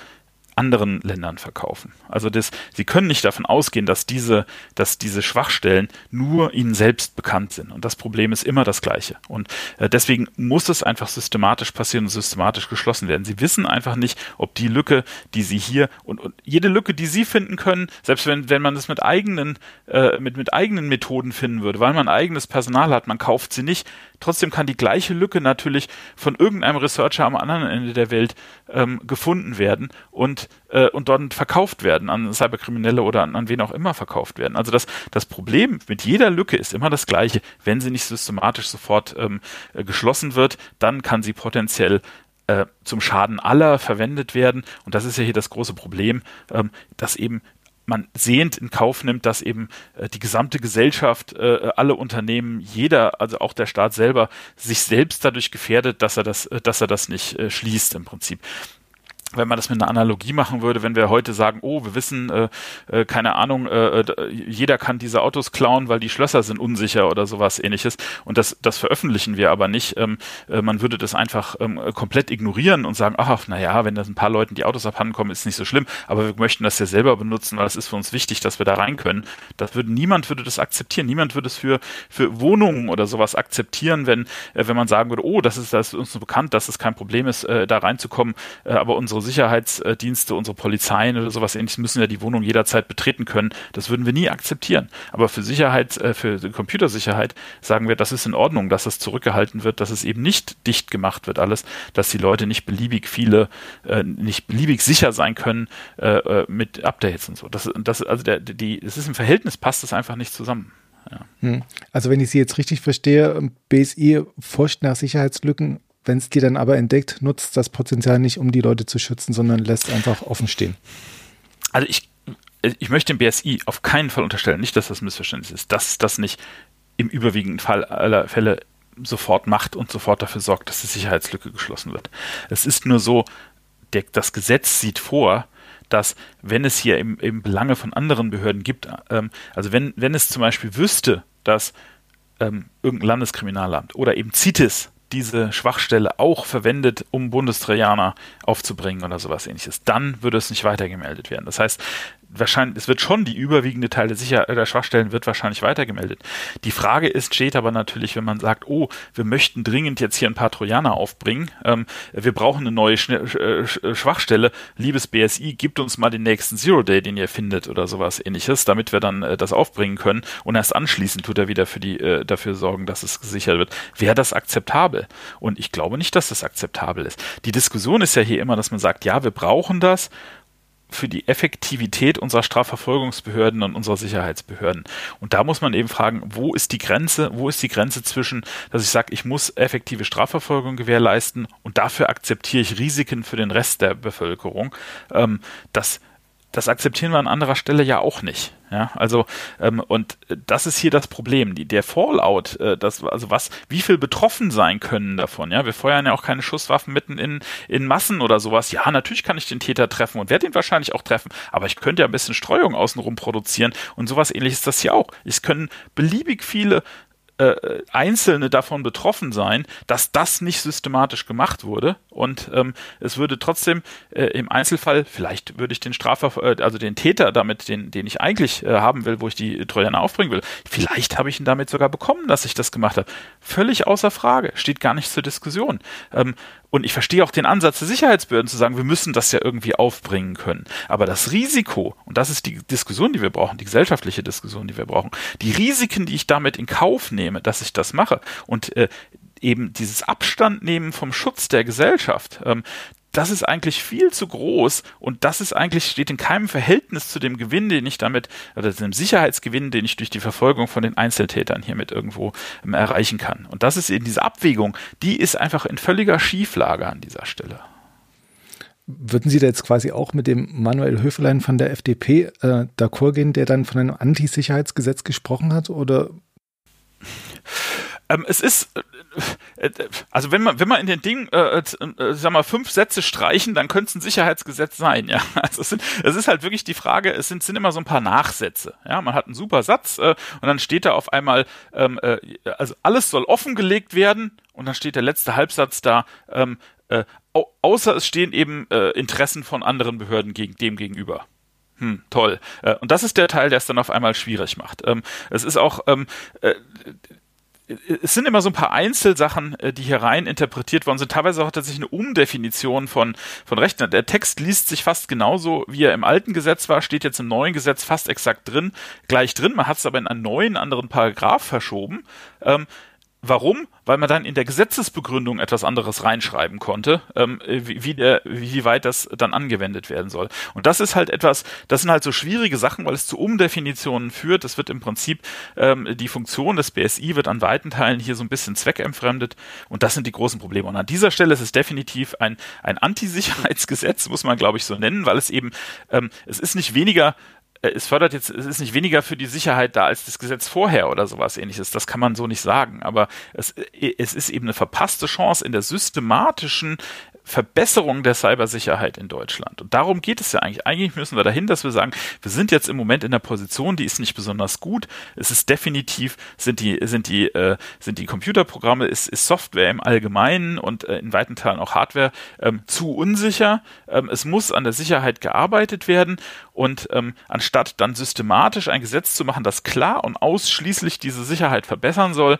anderen Ländern verkaufen. Also das, sie können nicht davon ausgehen, dass diese, dass diese Schwachstellen nur ihnen selbst bekannt sind. Und das Problem ist immer das gleiche. Und äh, deswegen muss es einfach systematisch passieren und systematisch geschlossen werden. Sie wissen einfach nicht, ob die Lücke, die sie hier und, und jede Lücke, die sie finden können, selbst wenn, wenn man das mit eigenen, äh, mit, mit eigenen Methoden finden würde, weil man eigenes Personal hat, man kauft sie nicht, Trotzdem kann die gleiche Lücke natürlich von irgendeinem Researcher am anderen Ende der Welt ähm, gefunden werden und, äh, und dort verkauft werden an Cyberkriminelle oder an, an wen auch immer verkauft werden. Also das, das Problem mit jeder Lücke ist immer das gleiche. Wenn sie nicht systematisch sofort ähm, äh, geschlossen wird, dann kann sie potenziell äh, zum Schaden aller verwendet werden. Und das ist ja hier das große Problem, ähm, dass eben man sehend in Kauf nimmt, dass eben äh, die gesamte Gesellschaft, äh, alle Unternehmen, jeder, also auch der Staat selber, sich selbst dadurch gefährdet, dass er das, äh, dass er das nicht äh, schließt im Prinzip wenn man das mit einer Analogie machen würde, wenn wir heute sagen, oh, wir wissen, äh, äh, keine Ahnung, äh, äh, jeder kann diese Autos klauen, weil die Schlösser sind unsicher oder sowas ähnliches und das, das veröffentlichen wir aber nicht. Ähm, äh, man würde das einfach ähm, komplett ignorieren und sagen, ach, naja, wenn das ein paar Leuten die Autos abhanden kommen, ist nicht so schlimm, aber wir möchten das ja selber benutzen, weil es ist für uns wichtig, dass wir da rein können. Das würde, niemand würde das akzeptieren. Niemand würde es für, für Wohnungen oder sowas akzeptieren, wenn, äh, wenn man sagen würde, oh, das ist, das ist uns so bekannt, dass es kein Problem ist, äh, da reinzukommen, äh, aber unsere unsere Sicherheitsdienste, unsere Polizeien oder sowas ähnliches müssen ja die Wohnung jederzeit betreten können. Das würden wir nie akzeptieren. Aber für Sicherheit, äh, für Computersicherheit sagen wir, das ist in Ordnung, dass es zurückgehalten wird, dass es eben nicht dicht gemacht wird alles, dass die Leute nicht beliebig viele, äh, nicht beliebig sicher sein können äh, mit Updates und so. Das, das, also der, die, es ist im Verhältnis passt es einfach nicht zusammen. Ja. Hm. Also wenn ich Sie jetzt richtig verstehe, BSI forscht nach Sicherheitslücken, wenn es die dann aber entdeckt, nutzt das Potenzial nicht, um die Leute zu schützen, sondern lässt einfach offen stehen. Also ich, ich möchte dem BSI auf keinen Fall unterstellen, nicht, dass das Missverständnis ist, dass das nicht im überwiegenden Fall aller Fälle sofort macht und sofort dafür sorgt, dass die Sicherheitslücke geschlossen wird. Es ist nur so, der, das Gesetz sieht vor, dass wenn es hier eben, eben Belange von anderen Behörden gibt, ähm, also wenn, wenn es zum Beispiel wüsste, dass ähm, irgendein Landeskriminalamt oder eben CITES diese Schwachstelle auch verwendet, um Bundestrojaner aufzubringen oder sowas ähnliches, dann würde es nicht weitergemeldet werden. Das heißt, wahrscheinlich, es wird schon die überwiegende Teil der, Sicher der Schwachstellen wird wahrscheinlich weitergemeldet. Die Frage ist, steht aber natürlich, wenn man sagt, oh, wir möchten dringend jetzt hier ein paar Trojaner aufbringen, ähm, wir brauchen eine neue Sch Sch Schwachstelle, liebes BSI, gibt uns mal den nächsten Zero Day, den ihr findet oder sowas ähnliches, damit wir dann äh, das aufbringen können und erst anschließend tut er wieder für die, äh, dafür sorgen, dass es gesichert wird. Wäre das akzeptabel? Und ich glaube nicht, dass das akzeptabel ist. Die Diskussion ist ja hier immer, dass man sagt, ja, wir brauchen das, für die Effektivität unserer Strafverfolgungsbehörden und unserer Sicherheitsbehörden. Und da muss man eben fragen, wo ist die Grenze, wo ist die Grenze zwischen, dass ich sage, ich muss effektive Strafverfolgung gewährleisten und dafür akzeptiere ich Risiken für den Rest der Bevölkerung. Ähm, das das akzeptieren wir an anderer Stelle ja auch nicht. Ja, also ähm, und das ist hier das Problem, die, der Fallout, äh, das, also was, wie viel betroffen sein können davon. Ja, wir feuern ja auch keine Schusswaffen mitten in in Massen oder sowas. Ja, natürlich kann ich den Täter treffen und werde ihn wahrscheinlich auch treffen, aber ich könnte ja ein bisschen Streuung außenrum produzieren und sowas ähnliches ist das hier auch. Es können beliebig viele äh, Einzelne davon betroffen sein, dass das nicht systematisch gemacht wurde. Und ähm, es würde trotzdem äh, im Einzelfall, vielleicht würde ich den Strafver äh, also den Täter damit, den, den ich eigentlich äh, haben will, wo ich die Trojaner aufbringen will, vielleicht habe ich ihn damit sogar bekommen, dass ich das gemacht habe. Völlig außer Frage, steht gar nicht zur Diskussion. Ähm, und ich verstehe auch den Ansatz der Sicherheitsbehörden zu sagen, wir müssen das ja irgendwie aufbringen können. Aber das Risiko, und das ist die Diskussion, die wir brauchen, die gesellschaftliche Diskussion, die wir brauchen, die Risiken, die ich damit in Kauf nehme, dass ich das mache und äh, eben dieses Abstand nehmen vom Schutz der Gesellschaft, ähm, das ist eigentlich viel zu groß und das ist eigentlich, steht in keinem Verhältnis zu dem Gewinn, den ich damit, oder dem Sicherheitsgewinn, den ich durch die Verfolgung von den Einzeltätern hiermit irgendwo ähm, erreichen kann. Und das ist eben diese Abwägung, die ist einfach in völliger Schieflage an dieser Stelle. Würden Sie da jetzt quasi auch mit dem Manuel Höfelein von der FDP äh, d'accord gehen, der dann von einem Antisicherheitsgesetz gesprochen hat, oder? Ähm, es ist, äh, äh, also wenn man, wenn man in den Dingen, äh, äh, sag mal, fünf Sätze streichen, dann könnte es ein Sicherheitsgesetz sein, ja. Also es, sind, es ist halt wirklich die Frage, es sind, sind immer so ein paar Nachsätze, ja. Man hat einen super Satz äh, und dann steht da auf einmal, ähm, äh, also alles soll offengelegt werden und dann steht der letzte Halbsatz da, ähm, äh, au außer es stehen eben äh, Interessen von anderen Behörden gegen dem gegenüber. Hm, toll. Äh, und das ist der Teil, der es dann auf einmal schwierig macht. Ähm, es ist auch, ähm, äh, es sind immer so ein paar Einzelsachen, äh, die hier rein interpretiert worden sind. Teilweise auch tatsächlich eine Umdefinition von, von Rechten. Der Text liest sich fast genauso, wie er im alten Gesetz war, steht jetzt im neuen Gesetz fast exakt drin, gleich drin. Man hat es aber in einen neuen anderen Paragraph verschoben. Ähm, Warum? Weil man dann in der Gesetzesbegründung etwas anderes reinschreiben konnte, ähm, wie, wie, der, wie weit das dann angewendet werden soll. Und das ist halt etwas, das sind halt so schwierige Sachen, weil es zu Umdefinitionen führt. Das wird im Prinzip, ähm, die Funktion des BSI wird an weiten Teilen hier so ein bisschen zweckentfremdet. Und das sind die großen Probleme. Und an dieser Stelle ist es definitiv ein, ein Antisicherheitsgesetz, muss man glaube ich so nennen, weil es eben, ähm, es ist nicht weniger äh, es fördert jetzt, es ist nicht weniger für die Sicherheit da als das Gesetz vorher oder sowas ähnliches. Das kann man so nicht sagen. Aber es, äh, es ist eben eine verpasste Chance in der systematischen Verbesserung der Cybersicherheit in Deutschland. Und darum geht es ja eigentlich. Eigentlich müssen wir dahin, dass wir sagen, wir sind jetzt im Moment in der Position, die ist nicht besonders gut. Es ist definitiv, sind die, sind die, äh, sind die Computerprogramme, ist, ist Software im Allgemeinen und äh, in weiten Teilen auch Hardware ähm, zu unsicher. Ähm, es muss an der Sicherheit gearbeitet werden und ähm, anstatt dann systematisch ein Gesetz zu machen, das klar und ausschließlich diese Sicherheit verbessern soll,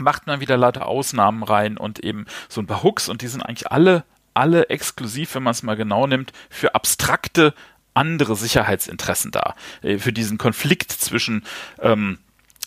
macht man wieder lauter Ausnahmen rein und eben so ein paar Hooks und die sind eigentlich alle, alle exklusiv, wenn man es mal genau nimmt, für abstrakte andere Sicherheitsinteressen da. Äh, für diesen Konflikt zwischen ähm,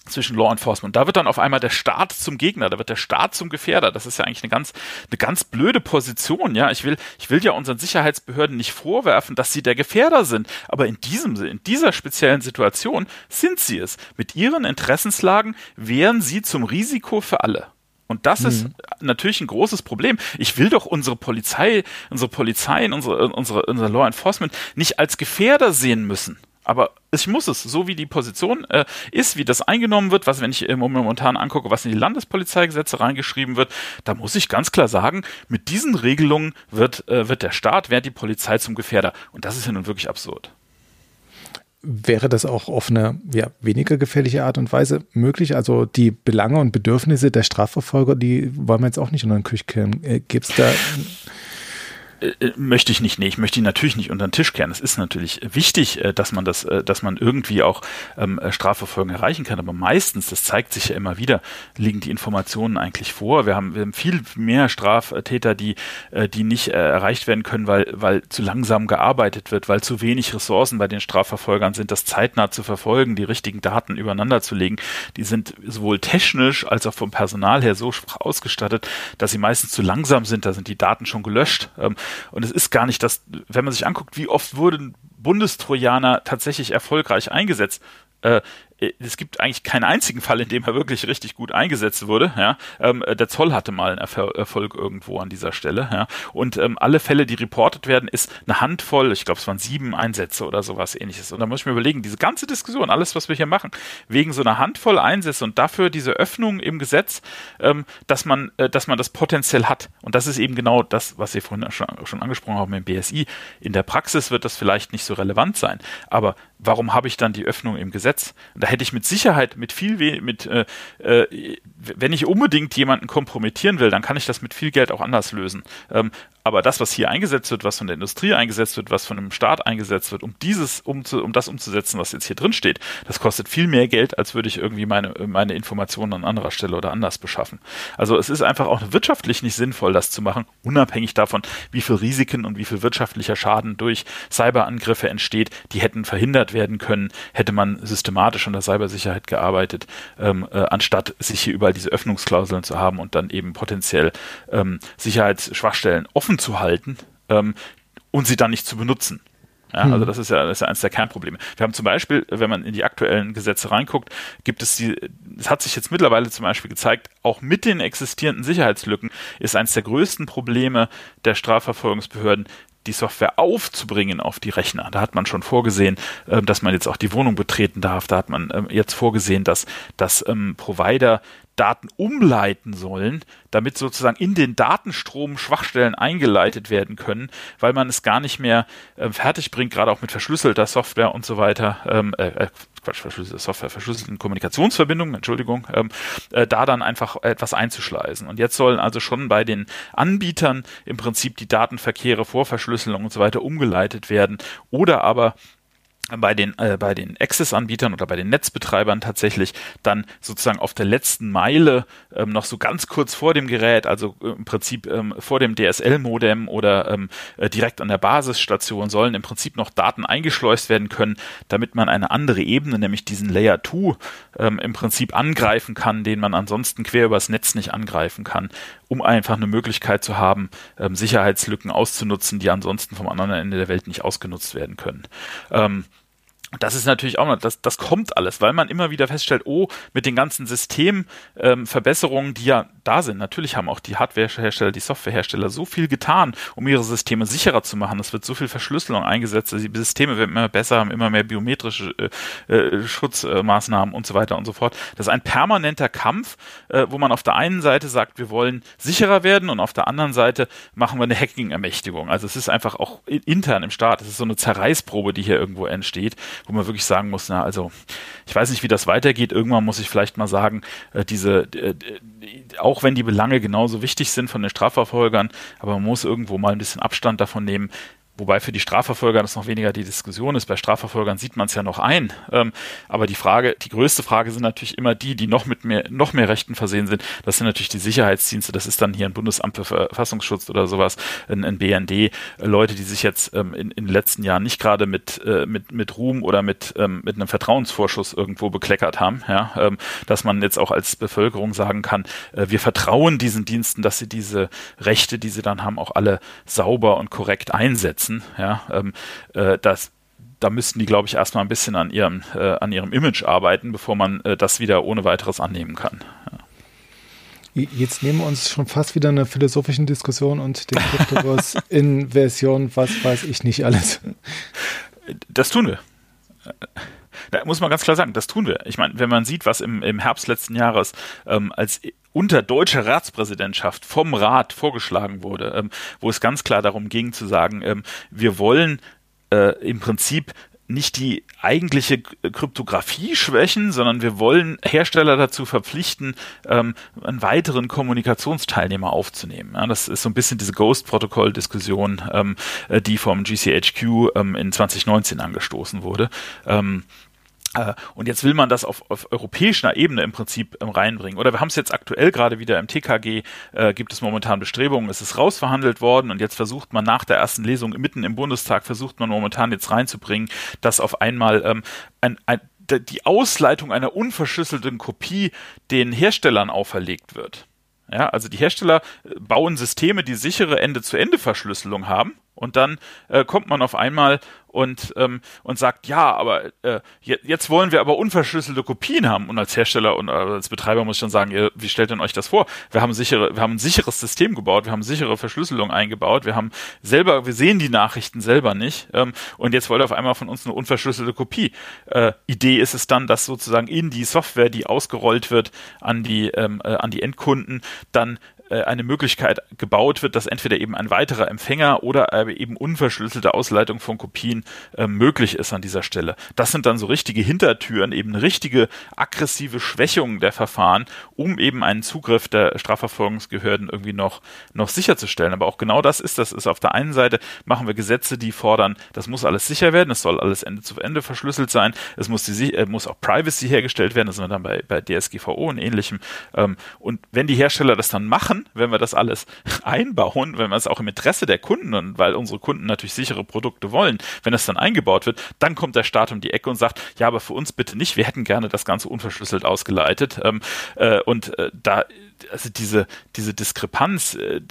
zwischen Law Enforcement. Da wird dann auf einmal der Staat zum Gegner, da wird der Staat zum Gefährder. Das ist ja eigentlich eine ganz, eine ganz blöde Position. Ja, ich will, ich will ja unseren Sicherheitsbehörden nicht vorwerfen, dass sie der Gefährder sind. Aber in diesem, in dieser speziellen Situation sind sie es. Mit ihren Interessenslagen wären sie zum Risiko für alle. Und das mhm. ist natürlich ein großes Problem. Ich will doch unsere Polizei, unsere Polizei, unsere, unsere, unser Law Enforcement nicht als Gefährder sehen müssen. Aber ich muss es, so wie die Position äh, ist, wie das eingenommen wird, was, wenn ich äh, momentan angucke, was in die Landespolizeigesetze reingeschrieben wird, da muss ich ganz klar sagen, mit diesen Regelungen wird, äh, wird der Staat, wird die Polizei zum Gefährder. Und das ist ja nun wirklich absurd. Wäre das auch auf eine ja, weniger gefährliche Art und Weise möglich? Also die Belange und Bedürfnisse der Strafverfolger, die wollen wir jetzt auch nicht unter den Tisch kehren. Äh, Gibt es da äh, äh, möchte ich nicht, nee, ich möchte ihn natürlich nicht unter den Tisch kehren. Es ist natürlich wichtig, äh, dass man das, dass man irgendwie auch ähm, Strafverfolgung erreichen kann, aber meistens, das zeigt sich ja immer wieder, liegen die Informationen eigentlich vor. Wir haben, wir haben viel mehr Straftäter, die, die nicht erreicht werden können, weil, weil zu langsam gearbeitet wird, weil zu wenig Ressourcen bei den Strafverfolgern sind, das zeitnah zu verfolgen, die richtigen Daten übereinander zu legen. Die sind sowohl technisch als auch vom Personal her so ausgestattet, dass sie meistens zu langsam sind. Da sind die Daten schon gelöscht. Ähm, und es ist gar nicht das, wenn man sich anguckt, wie oft wurden Bundestrojaner tatsächlich erfolgreich eingesetzt. Äh, es gibt eigentlich keinen einzigen Fall, in dem er wirklich richtig gut eingesetzt wurde. Ja, ähm, äh, der Zoll hatte mal einen Erfol Erfolg irgendwo an dieser Stelle. Ja, und ähm, alle Fälle, die reportet werden, ist eine Handvoll. Ich glaube, es waren sieben Einsätze oder sowas Ähnliches. Und da muss ich mir überlegen, diese ganze Diskussion, alles, was wir hier machen, wegen so einer Handvoll Einsätze und dafür diese Öffnung im Gesetz, ähm, dass man, äh, dass man das potenziell hat. Und das ist eben genau das, was Sie vorhin schon, schon angesprochen haben im BSI. In der Praxis wird das vielleicht nicht so relevant sein, aber warum habe ich dann die Öffnung im Gesetz? Und da hätte ich mit Sicherheit mit viel mit äh, äh, wenn ich unbedingt jemanden kompromittieren will, dann kann ich das mit viel Geld auch anders lösen. Ähm, aber das, was hier eingesetzt wird, was von der Industrie eingesetzt wird, was von dem Staat eingesetzt wird, um dieses, um, zu, um das umzusetzen, was jetzt hier drin steht, das kostet viel mehr Geld, als würde ich irgendwie meine, meine Informationen an anderer Stelle oder anders beschaffen. Also es ist einfach auch wirtschaftlich nicht sinnvoll, das zu machen, unabhängig davon, wie viel Risiken und wie viel wirtschaftlicher Schaden durch Cyberangriffe entsteht, die hätten verhindert werden können, hätte man systematisch an der Cybersicherheit gearbeitet, ähm, äh, anstatt sich hier überall diese Öffnungsklauseln zu haben und dann eben potenziell ähm, Sicherheitsschwachstellen offen offen zu halten ähm, und sie dann nicht zu benutzen. Ja, hm. also das ist ja, das ist ja eines der Kernprobleme. Wir haben zum Beispiel, wenn man in die aktuellen Gesetze reinguckt, gibt es die, es hat sich jetzt mittlerweile zum Beispiel gezeigt, auch mit den existierenden Sicherheitslücken ist eines der größten Probleme der Strafverfolgungsbehörden die Software aufzubringen auf die Rechner. Da hat man schon vorgesehen, ähm, dass man jetzt auch die Wohnung betreten darf. Da hat man ähm, jetzt vorgesehen, dass, dass ähm, Provider Daten umleiten sollen, damit sozusagen in den Datenstrom Schwachstellen eingeleitet werden können, weil man es gar nicht mehr äh, fertig bringt, gerade auch mit verschlüsselter Software und so weiter, ähm, äh, äh Quatsch, verschlüsselte Software, verschlüsselten Kommunikationsverbindungen, Entschuldigung, ähm, äh, da dann einfach etwas einzuschleisen. Und jetzt sollen also schon bei den Anbietern im Prinzip die Datenverkehre vor Verschlüsselung und so weiter umgeleitet werden oder aber bei den, äh, bei den Access-Anbietern oder bei den Netzbetreibern tatsächlich dann sozusagen auf der letzten Meile ähm, noch so ganz kurz vor dem Gerät, also äh, im Prinzip ähm, vor dem DSL-Modem oder ähm, äh, direkt an der Basisstation sollen im Prinzip noch Daten eingeschleust werden können, damit man eine andere Ebene, nämlich diesen Layer 2, ähm, im Prinzip angreifen kann, den man ansonsten quer übers Netz nicht angreifen kann, um einfach eine Möglichkeit zu haben, ähm, Sicherheitslücken auszunutzen, die ansonsten vom anderen Ende der Welt nicht ausgenutzt werden können. Das ist natürlich auch noch, das, das kommt alles, weil man immer wieder feststellt, oh, mit den ganzen Systemverbesserungen, ähm, die ja da sind, natürlich haben auch die Hardwarehersteller, die Softwarehersteller so viel getan, um ihre Systeme sicherer zu machen. Es wird so viel Verschlüsselung eingesetzt, die Systeme werden immer besser, haben immer mehr biometrische äh, äh, Schutzmaßnahmen und so weiter und so fort. Das ist ein permanenter Kampf, äh, wo man auf der einen Seite sagt, wir wollen sicherer werden und auf der anderen Seite machen wir eine Hacking-Ermächtigung. Also es ist einfach auch intern im Staat, es ist so eine Zerreißprobe, die hier irgendwo entsteht wo man wirklich sagen muss, na, also ich weiß nicht, wie das weitergeht. Irgendwann muss ich vielleicht mal sagen, äh, diese, äh, auch wenn die Belange genauso wichtig sind von den Strafverfolgern, aber man muss irgendwo mal ein bisschen Abstand davon nehmen, Wobei für die Strafverfolger das noch weniger die Diskussion ist. Bei Strafverfolgern sieht man es ja noch ein. Ähm, aber die Frage, die größte Frage sind natürlich immer die, die noch mit mehr, noch mehr Rechten versehen sind. Das sind natürlich die Sicherheitsdienste. Das ist dann hier ein Bundesamt für Verfassungsschutz oder sowas, ein, ein BND. Äh, Leute, die sich jetzt ähm, in, in den letzten Jahren nicht gerade mit, äh, mit, mit Ruhm oder mit, ähm, mit einem Vertrauensvorschuss irgendwo bekleckert haben. Ja, ähm, dass man jetzt auch als Bevölkerung sagen kann, äh, wir vertrauen diesen Diensten, dass sie diese Rechte, die sie dann haben, auch alle sauber und korrekt einsetzen setzen. Ja, ähm, äh, das, da müssten die, glaube ich, erstmal ein bisschen an ihrem, äh, an ihrem Image arbeiten, bevor man äh, das wieder ohne weiteres annehmen kann. Ja. Jetzt nehmen wir uns schon fast wieder eine philosophische Diskussion und den Kryptoverse in Version, was weiß ich nicht alles. Das tun wir. Da muss man ganz klar sagen, das tun wir. Ich meine, wenn man sieht, was im, im Herbst letzten Jahres ähm, als unter deutscher Ratspräsidentschaft vom Rat vorgeschlagen wurde, ähm, wo es ganz klar darum ging zu sagen, ähm, wir wollen äh, im Prinzip nicht die eigentliche Kryptographie schwächen, sondern wir wollen Hersteller dazu verpflichten, ähm, einen weiteren Kommunikationsteilnehmer aufzunehmen. Ja, das ist so ein bisschen diese Ghost-Protokoll-Diskussion, ähm, äh, die vom GCHQ ähm, in 2019 angestoßen wurde. Ähm, äh, und jetzt will man das auf, auf europäischer Ebene im Prinzip ähm, reinbringen. Oder wir haben es jetzt aktuell gerade wieder im TKG, äh, gibt es momentan Bestrebungen, es ist rausverhandelt worden und jetzt versucht man nach der ersten Lesung mitten im Bundestag, versucht man momentan jetzt reinzubringen, dass auf einmal ähm, ein, ein, die Ausleitung einer unverschlüsselten Kopie den Herstellern auferlegt wird. Ja, also die Hersteller äh, bauen Systeme, die sichere Ende-zu-Ende-Verschlüsselung haben und dann äh, kommt man auf einmal und, ähm, und sagt, ja, aber äh, jetzt wollen wir aber unverschlüsselte Kopien haben. Und als Hersteller und äh, als Betreiber muss ich dann sagen, ihr, wie stellt denn euch das vor? Wir haben sichere, wir haben ein sicheres System gebaut, wir haben sichere Verschlüsselung eingebaut, wir haben selber, wir sehen die Nachrichten selber nicht ähm, und jetzt wollt ihr auf einmal von uns eine unverschlüsselte Kopie. Äh, Idee ist es dann, dass sozusagen in die Software, die ausgerollt wird an die, ähm, äh, an die Endkunden, dann eine Möglichkeit gebaut wird, dass entweder eben ein weiterer Empfänger oder eben unverschlüsselte Ausleitung von Kopien äh, möglich ist an dieser Stelle. Das sind dann so richtige Hintertüren, eben richtige aggressive Schwächungen der Verfahren, um eben einen Zugriff der Strafverfolgungsbehörden irgendwie noch, noch sicherzustellen. Aber auch genau das ist das. Ist auf der einen Seite machen wir Gesetze, die fordern, das muss alles sicher werden, es soll alles Ende zu Ende verschlüsselt sein, es muss, die, äh, muss auch Privacy hergestellt werden, das sind wir dann bei, bei DSGVO und ähnlichem. Ähm, und wenn die Hersteller das dann machen, wenn wir das alles einbauen, wenn wir es auch im Interesse der Kunden und weil unsere Kunden natürlich sichere Produkte wollen, wenn das dann eingebaut wird, dann kommt der Staat um die Ecke und sagt, ja, aber für uns bitte nicht, wir hätten gerne das Ganze unverschlüsselt ausgeleitet. Ähm, äh, und äh, da also diese, diese Diskrepanz, äh,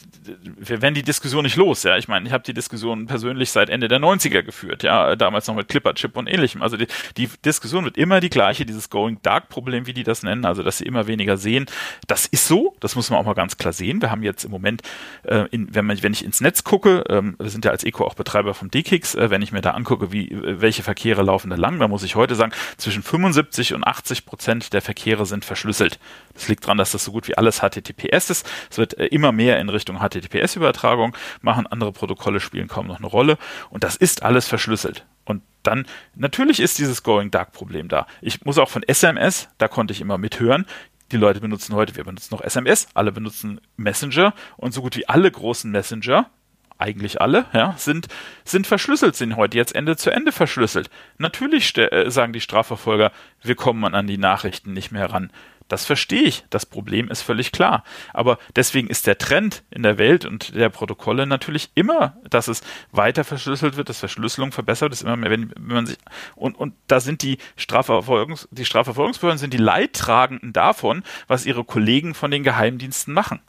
wir werden die Diskussion nicht los, ja. Ich meine, ich habe die Diskussion persönlich seit Ende der 90er geführt, ja, damals noch mit Clipper, Chip und ähnlichem. Also die, die Diskussion wird immer die gleiche, dieses Going Dark Problem, wie die das nennen, also dass sie immer weniger sehen. Das ist so, das muss man auch mal ganz klar sehen. Wir haben jetzt im Moment, äh, in, wenn, man, wenn ich ins Netz gucke, ähm, wir sind ja als Eco auch Betreiber vom DKIX, äh, wenn ich mir da angucke, wie, welche Verkehre laufen da lang, dann muss ich heute sagen, zwischen 75 und 80 Prozent der Verkehre sind verschlüsselt. Das liegt daran, dass das so gut wie alles HTTPS ist. Es wird äh, immer mehr in Richtung HTTPS-Übertragung machen. Andere Protokolle spielen kaum noch eine Rolle. Und das ist alles verschlüsselt. Und dann, natürlich ist dieses Going Dark Problem da. Ich muss auch von SMS, da konnte ich immer mithören. Die Leute benutzen heute, wir benutzen noch SMS, alle benutzen Messenger und so gut wie alle großen Messenger, eigentlich alle, ja, sind, sind verschlüsselt, sind heute jetzt Ende zu Ende verschlüsselt. Natürlich äh, sagen die Strafverfolger, wir kommen an die Nachrichten nicht mehr ran. Das verstehe ich. Das Problem ist völlig klar. Aber deswegen ist der Trend in der Welt und der Protokolle natürlich immer, dass es weiter verschlüsselt wird, dass Verschlüsselung verbessert ist immer mehr, wenn, wenn man sich, und, und da sind die Strafverfolgungs, die Strafverfolgungsbehörden sind die Leidtragenden davon, was ihre Kollegen von den Geheimdiensten machen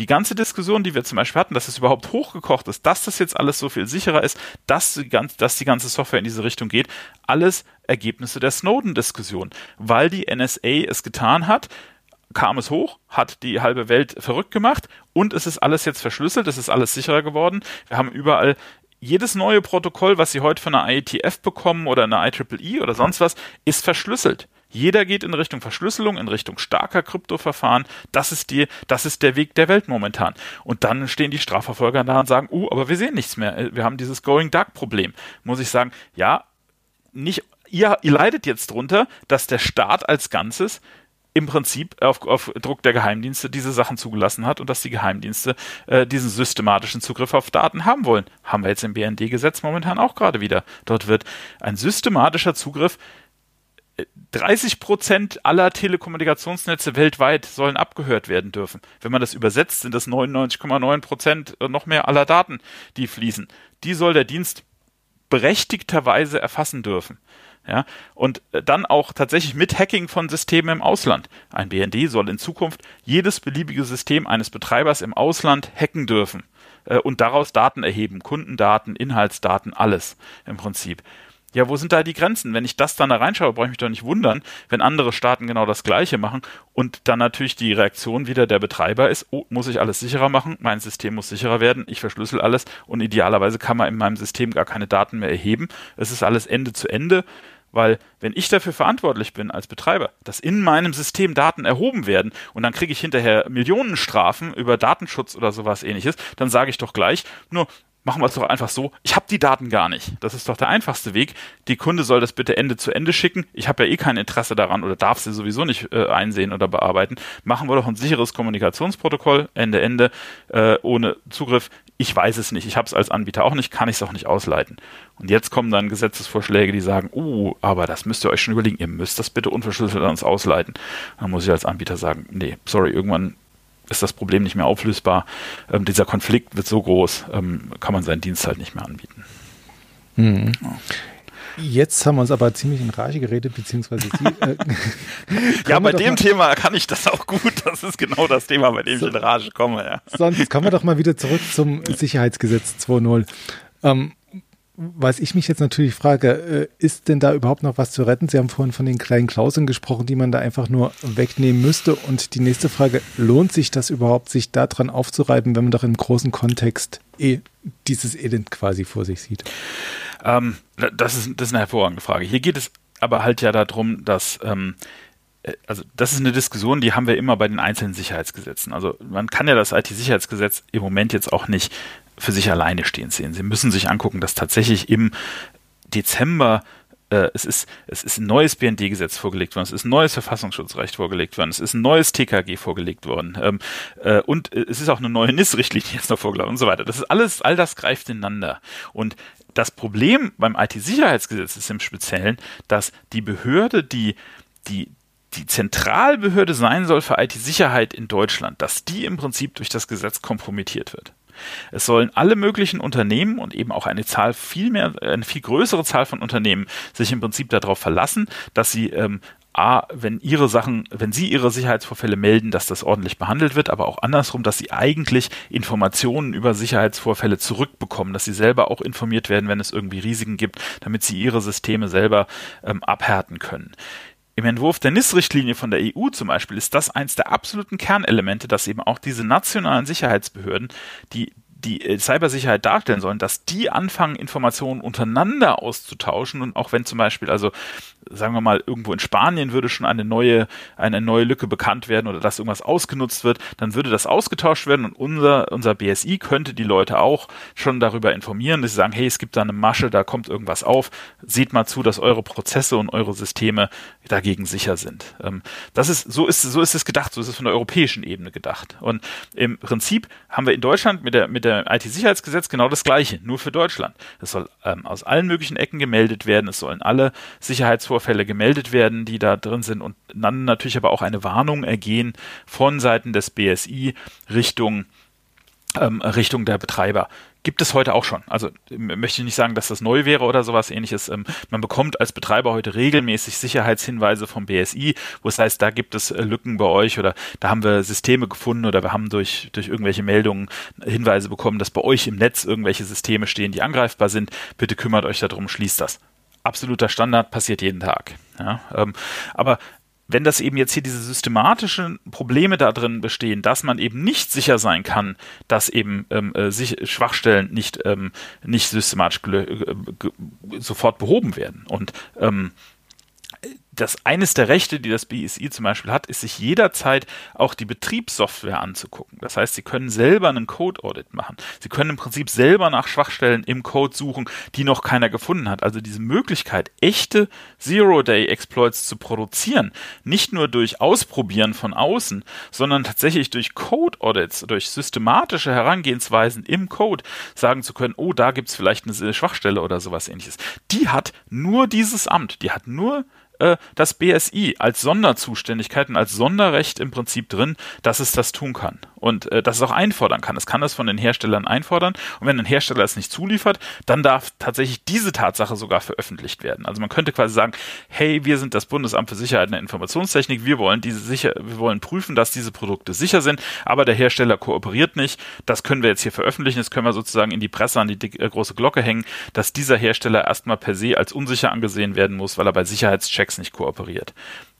die ganze Diskussion, die wir zum Beispiel hatten, dass es überhaupt hochgekocht ist, dass das jetzt alles so viel sicherer ist, dass die, ganze, dass die ganze Software in diese Richtung geht, alles Ergebnisse der Snowden-Diskussion, weil die NSA es getan hat, kam es hoch, hat die halbe Welt verrückt gemacht und es ist alles jetzt verschlüsselt, es ist alles sicherer geworden. Wir haben überall jedes neue Protokoll, was Sie heute von einer IETF bekommen oder einer IEEE oder sonst was, ist verschlüsselt. Jeder geht in Richtung Verschlüsselung, in Richtung starker Kryptoverfahren. Das ist die, das ist der Weg der Welt momentan. Und dann stehen die Strafverfolger da und sagen, uh, aber wir sehen nichts mehr. Wir haben dieses Going Dark Problem. Muss ich sagen, ja, nicht, ihr, ihr leidet jetzt drunter, dass der Staat als Ganzes im Prinzip auf, auf Druck der Geheimdienste diese Sachen zugelassen hat und dass die Geheimdienste äh, diesen systematischen Zugriff auf Daten haben wollen. Haben wir jetzt im BND-Gesetz momentan auch gerade wieder. Dort wird ein systematischer Zugriff 30 äh, Prozent aller Telekommunikationsnetze weltweit sollen abgehört werden dürfen. Wenn man das übersetzt, sind das 99,9 Prozent noch mehr aller Daten, die fließen. Die soll der Dienst berechtigterweise erfassen dürfen. Ja, und äh, dann auch tatsächlich mit Hacking von Systemen im Ausland. Ein BND soll in Zukunft jedes beliebige System eines Betreibers im Ausland hacken dürfen äh, und daraus Daten erheben, Kundendaten, Inhaltsdaten, alles im Prinzip. Ja, wo sind da die Grenzen? Wenn ich das dann da reinschaue, brauche ich mich doch nicht wundern, wenn andere Staaten genau das Gleiche machen und dann natürlich die Reaktion wieder der Betreiber ist, oh, muss ich alles sicherer machen, mein System muss sicherer werden, ich verschlüssel alles und idealerweise kann man in meinem System gar keine Daten mehr erheben. Es ist alles Ende zu Ende, weil wenn ich dafür verantwortlich bin als Betreiber, dass in meinem System Daten erhoben werden und dann kriege ich hinterher Millionenstrafen über Datenschutz oder sowas ähnliches, dann sage ich doch gleich, nur machen wir es doch einfach so, ich habe die Daten gar nicht. Das ist doch der einfachste Weg. Die Kunde soll das bitte Ende zu Ende schicken. Ich habe ja eh kein Interesse daran oder darf sie sowieso nicht äh, einsehen oder bearbeiten. Machen wir doch ein sicheres Kommunikationsprotokoll, Ende, Ende, äh, ohne Zugriff. Ich weiß es nicht. Ich habe es als Anbieter auch nicht, kann ich es auch nicht ausleiten. Und jetzt kommen dann Gesetzesvorschläge, die sagen, uh, aber das müsst ihr euch schon überlegen, ihr müsst das bitte unverschlüsselt an ausleiten. Dann muss ich als Anbieter sagen, nee, sorry, irgendwann ist das Problem nicht mehr auflösbar. Ähm, dieser Konflikt wird so groß, ähm, kann man seinen Dienst halt nicht mehr anbieten. Ja. Jetzt haben wir uns aber ziemlich in Rage geredet, beziehungsweise Sie. Äh, ja, bei dem Thema kann ich das auch gut. Das ist genau das Thema, bei dem so, ich in Rage komme. Ja. Sonst kommen wir doch mal wieder zurück zum Sicherheitsgesetz 2.0. Ähm, was ich mich jetzt natürlich frage, äh, ist denn da überhaupt noch was zu retten? Sie haben vorhin von den kleinen Klauseln gesprochen, die man da einfach nur wegnehmen müsste. Und die nächste Frage, lohnt sich das überhaupt, sich daran aufzureiben, wenn man doch im großen Kontext eh dieses Elend quasi vor sich sieht? Ähm, das, ist, das ist eine hervorragende Frage. Hier geht es aber halt ja darum, dass ähm, äh, also das ist eine Diskussion, die haben wir immer bei den einzelnen Sicherheitsgesetzen. Also man kann ja das IT-Sicherheitsgesetz im Moment jetzt auch nicht für sich alleine stehen sehen. Sie müssen sich angucken, dass tatsächlich im Dezember äh, es ist, es ist ein neues BND-Gesetz vorgelegt worden, es ist ein neues Verfassungsschutzrecht vorgelegt worden, es ist ein neues TKG vorgelegt worden ähm, äh, und es ist auch eine neue NIS-Richtlinie jetzt noch vorgelegt und so weiter. Das ist alles, all das greift ineinander. Und das Problem beim IT-Sicherheitsgesetz ist im Speziellen, dass die Behörde, die, die, die Zentralbehörde sein soll für IT-Sicherheit in Deutschland, dass die im Prinzip durch das Gesetz kompromittiert wird. Es sollen alle möglichen Unternehmen und eben auch eine Zahl viel mehr, eine viel größere Zahl von Unternehmen sich im Prinzip darauf verlassen, dass sie ähm, A, wenn ihre Sachen, wenn sie ihre Sicherheitsvorfälle melden, dass das ordentlich behandelt wird, aber auch andersrum, dass sie eigentlich Informationen über Sicherheitsvorfälle zurückbekommen, dass sie selber auch informiert werden, wenn es irgendwie Risiken gibt, damit sie ihre Systeme selber ähm, abhärten können. Im Entwurf der NIS-Richtlinie von der EU zum Beispiel ist das eins der absoluten Kernelemente, dass eben auch diese nationalen Sicherheitsbehörden, die die äh, Cybersicherheit darstellen sollen, dass die anfangen, Informationen untereinander auszutauschen und auch wenn zum Beispiel, also sagen wir mal, irgendwo in Spanien würde schon eine neue, eine neue Lücke bekannt werden oder dass irgendwas ausgenutzt wird, dann würde das ausgetauscht werden und unser, unser BSI könnte die Leute auch schon darüber informieren, dass sie sagen, hey, es gibt da eine Masche, da kommt irgendwas auf, seht mal zu, dass eure Prozesse und eure Systeme dagegen sicher sind. Ähm, das ist, so ist, so ist es gedacht, so ist es von der europäischen Ebene gedacht. Und im Prinzip haben wir in Deutschland mit der, mit der IT-Sicherheitsgesetz genau das Gleiche, nur für Deutschland. Es soll ähm, aus allen möglichen Ecken gemeldet werden, es sollen alle Sicherheitsvorfälle gemeldet werden, die da drin sind. Und dann natürlich aber auch eine Warnung ergehen von Seiten des BSI Richtung ähm, Richtung der Betreiber gibt es heute auch schon. Also möchte ich nicht sagen, dass das neu wäre oder sowas ähnliches. Ähm, man bekommt als Betreiber heute regelmäßig Sicherheitshinweise vom BSI, wo es heißt, da gibt es äh, Lücken bei euch oder da haben wir Systeme gefunden oder wir haben durch, durch irgendwelche Meldungen Hinweise bekommen, dass bei euch im Netz irgendwelche Systeme stehen, die angreifbar sind. Bitte kümmert euch darum, schließt das absoluter Standard, passiert jeden Tag. Ja, ähm, aber wenn das eben jetzt hier diese systematischen Probleme da drin bestehen, dass man eben nicht sicher sein kann, dass eben ähm, äh, sich Schwachstellen nicht, ähm, nicht systematisch äh, sofort behoben werden. Und ähm, das eines der Rechte, die das BSI zum Beispiel hat, ist sich jederzeit auch die Betriebssoftware anzugucken. Das heißt, Sie können selber einen Code-Audit machen. Sie können im Prinzip selber nach Schwachstellen im Code suchen, die noch keiner gefunden hat. Also diese Möglichkeit, echte Zero-Day-Exploits zu produzieren, nicht nur durch Ausprobieren von außen, sondern tatsächlich durch Code-Audits, durch systematische Herangehensweisen im Code sagen zu können, oh, da gibt's vielleicht eine Schwachstelle oder sowas ähnliches. Die hat nur dieses Amt, die hat nur äh, das BSI als Sonderzuständigkeit und als Sonderrecht im Prinzip drin, dass es das tun kann und äh, dass es auch einfordern kann. Es kann das von den Herstellern einfordern und wenn ein Hersteller es nicht zuliefert, dann darf tatsächlich diese Tatsache sogar veröffentlicht werden. Also man könnte quasi sagen, hey, wir sind das Bundesamt für Sicherheit in der Informationstechnik, wir wollen diese sicher, wir wollen prüfen, dass diese Produkte sicher sind, aber der Hersteller kooperiert nicht. Das können wir jetzt hier veröffentlichen, das können wir sozusagen in die Presse an die dick, äh, große Glocke hängen, dass dieser Hersteller erstmal per se als unsicher angesehen werden muss, weil er bei Sicherheitschecks nicht kooperiert.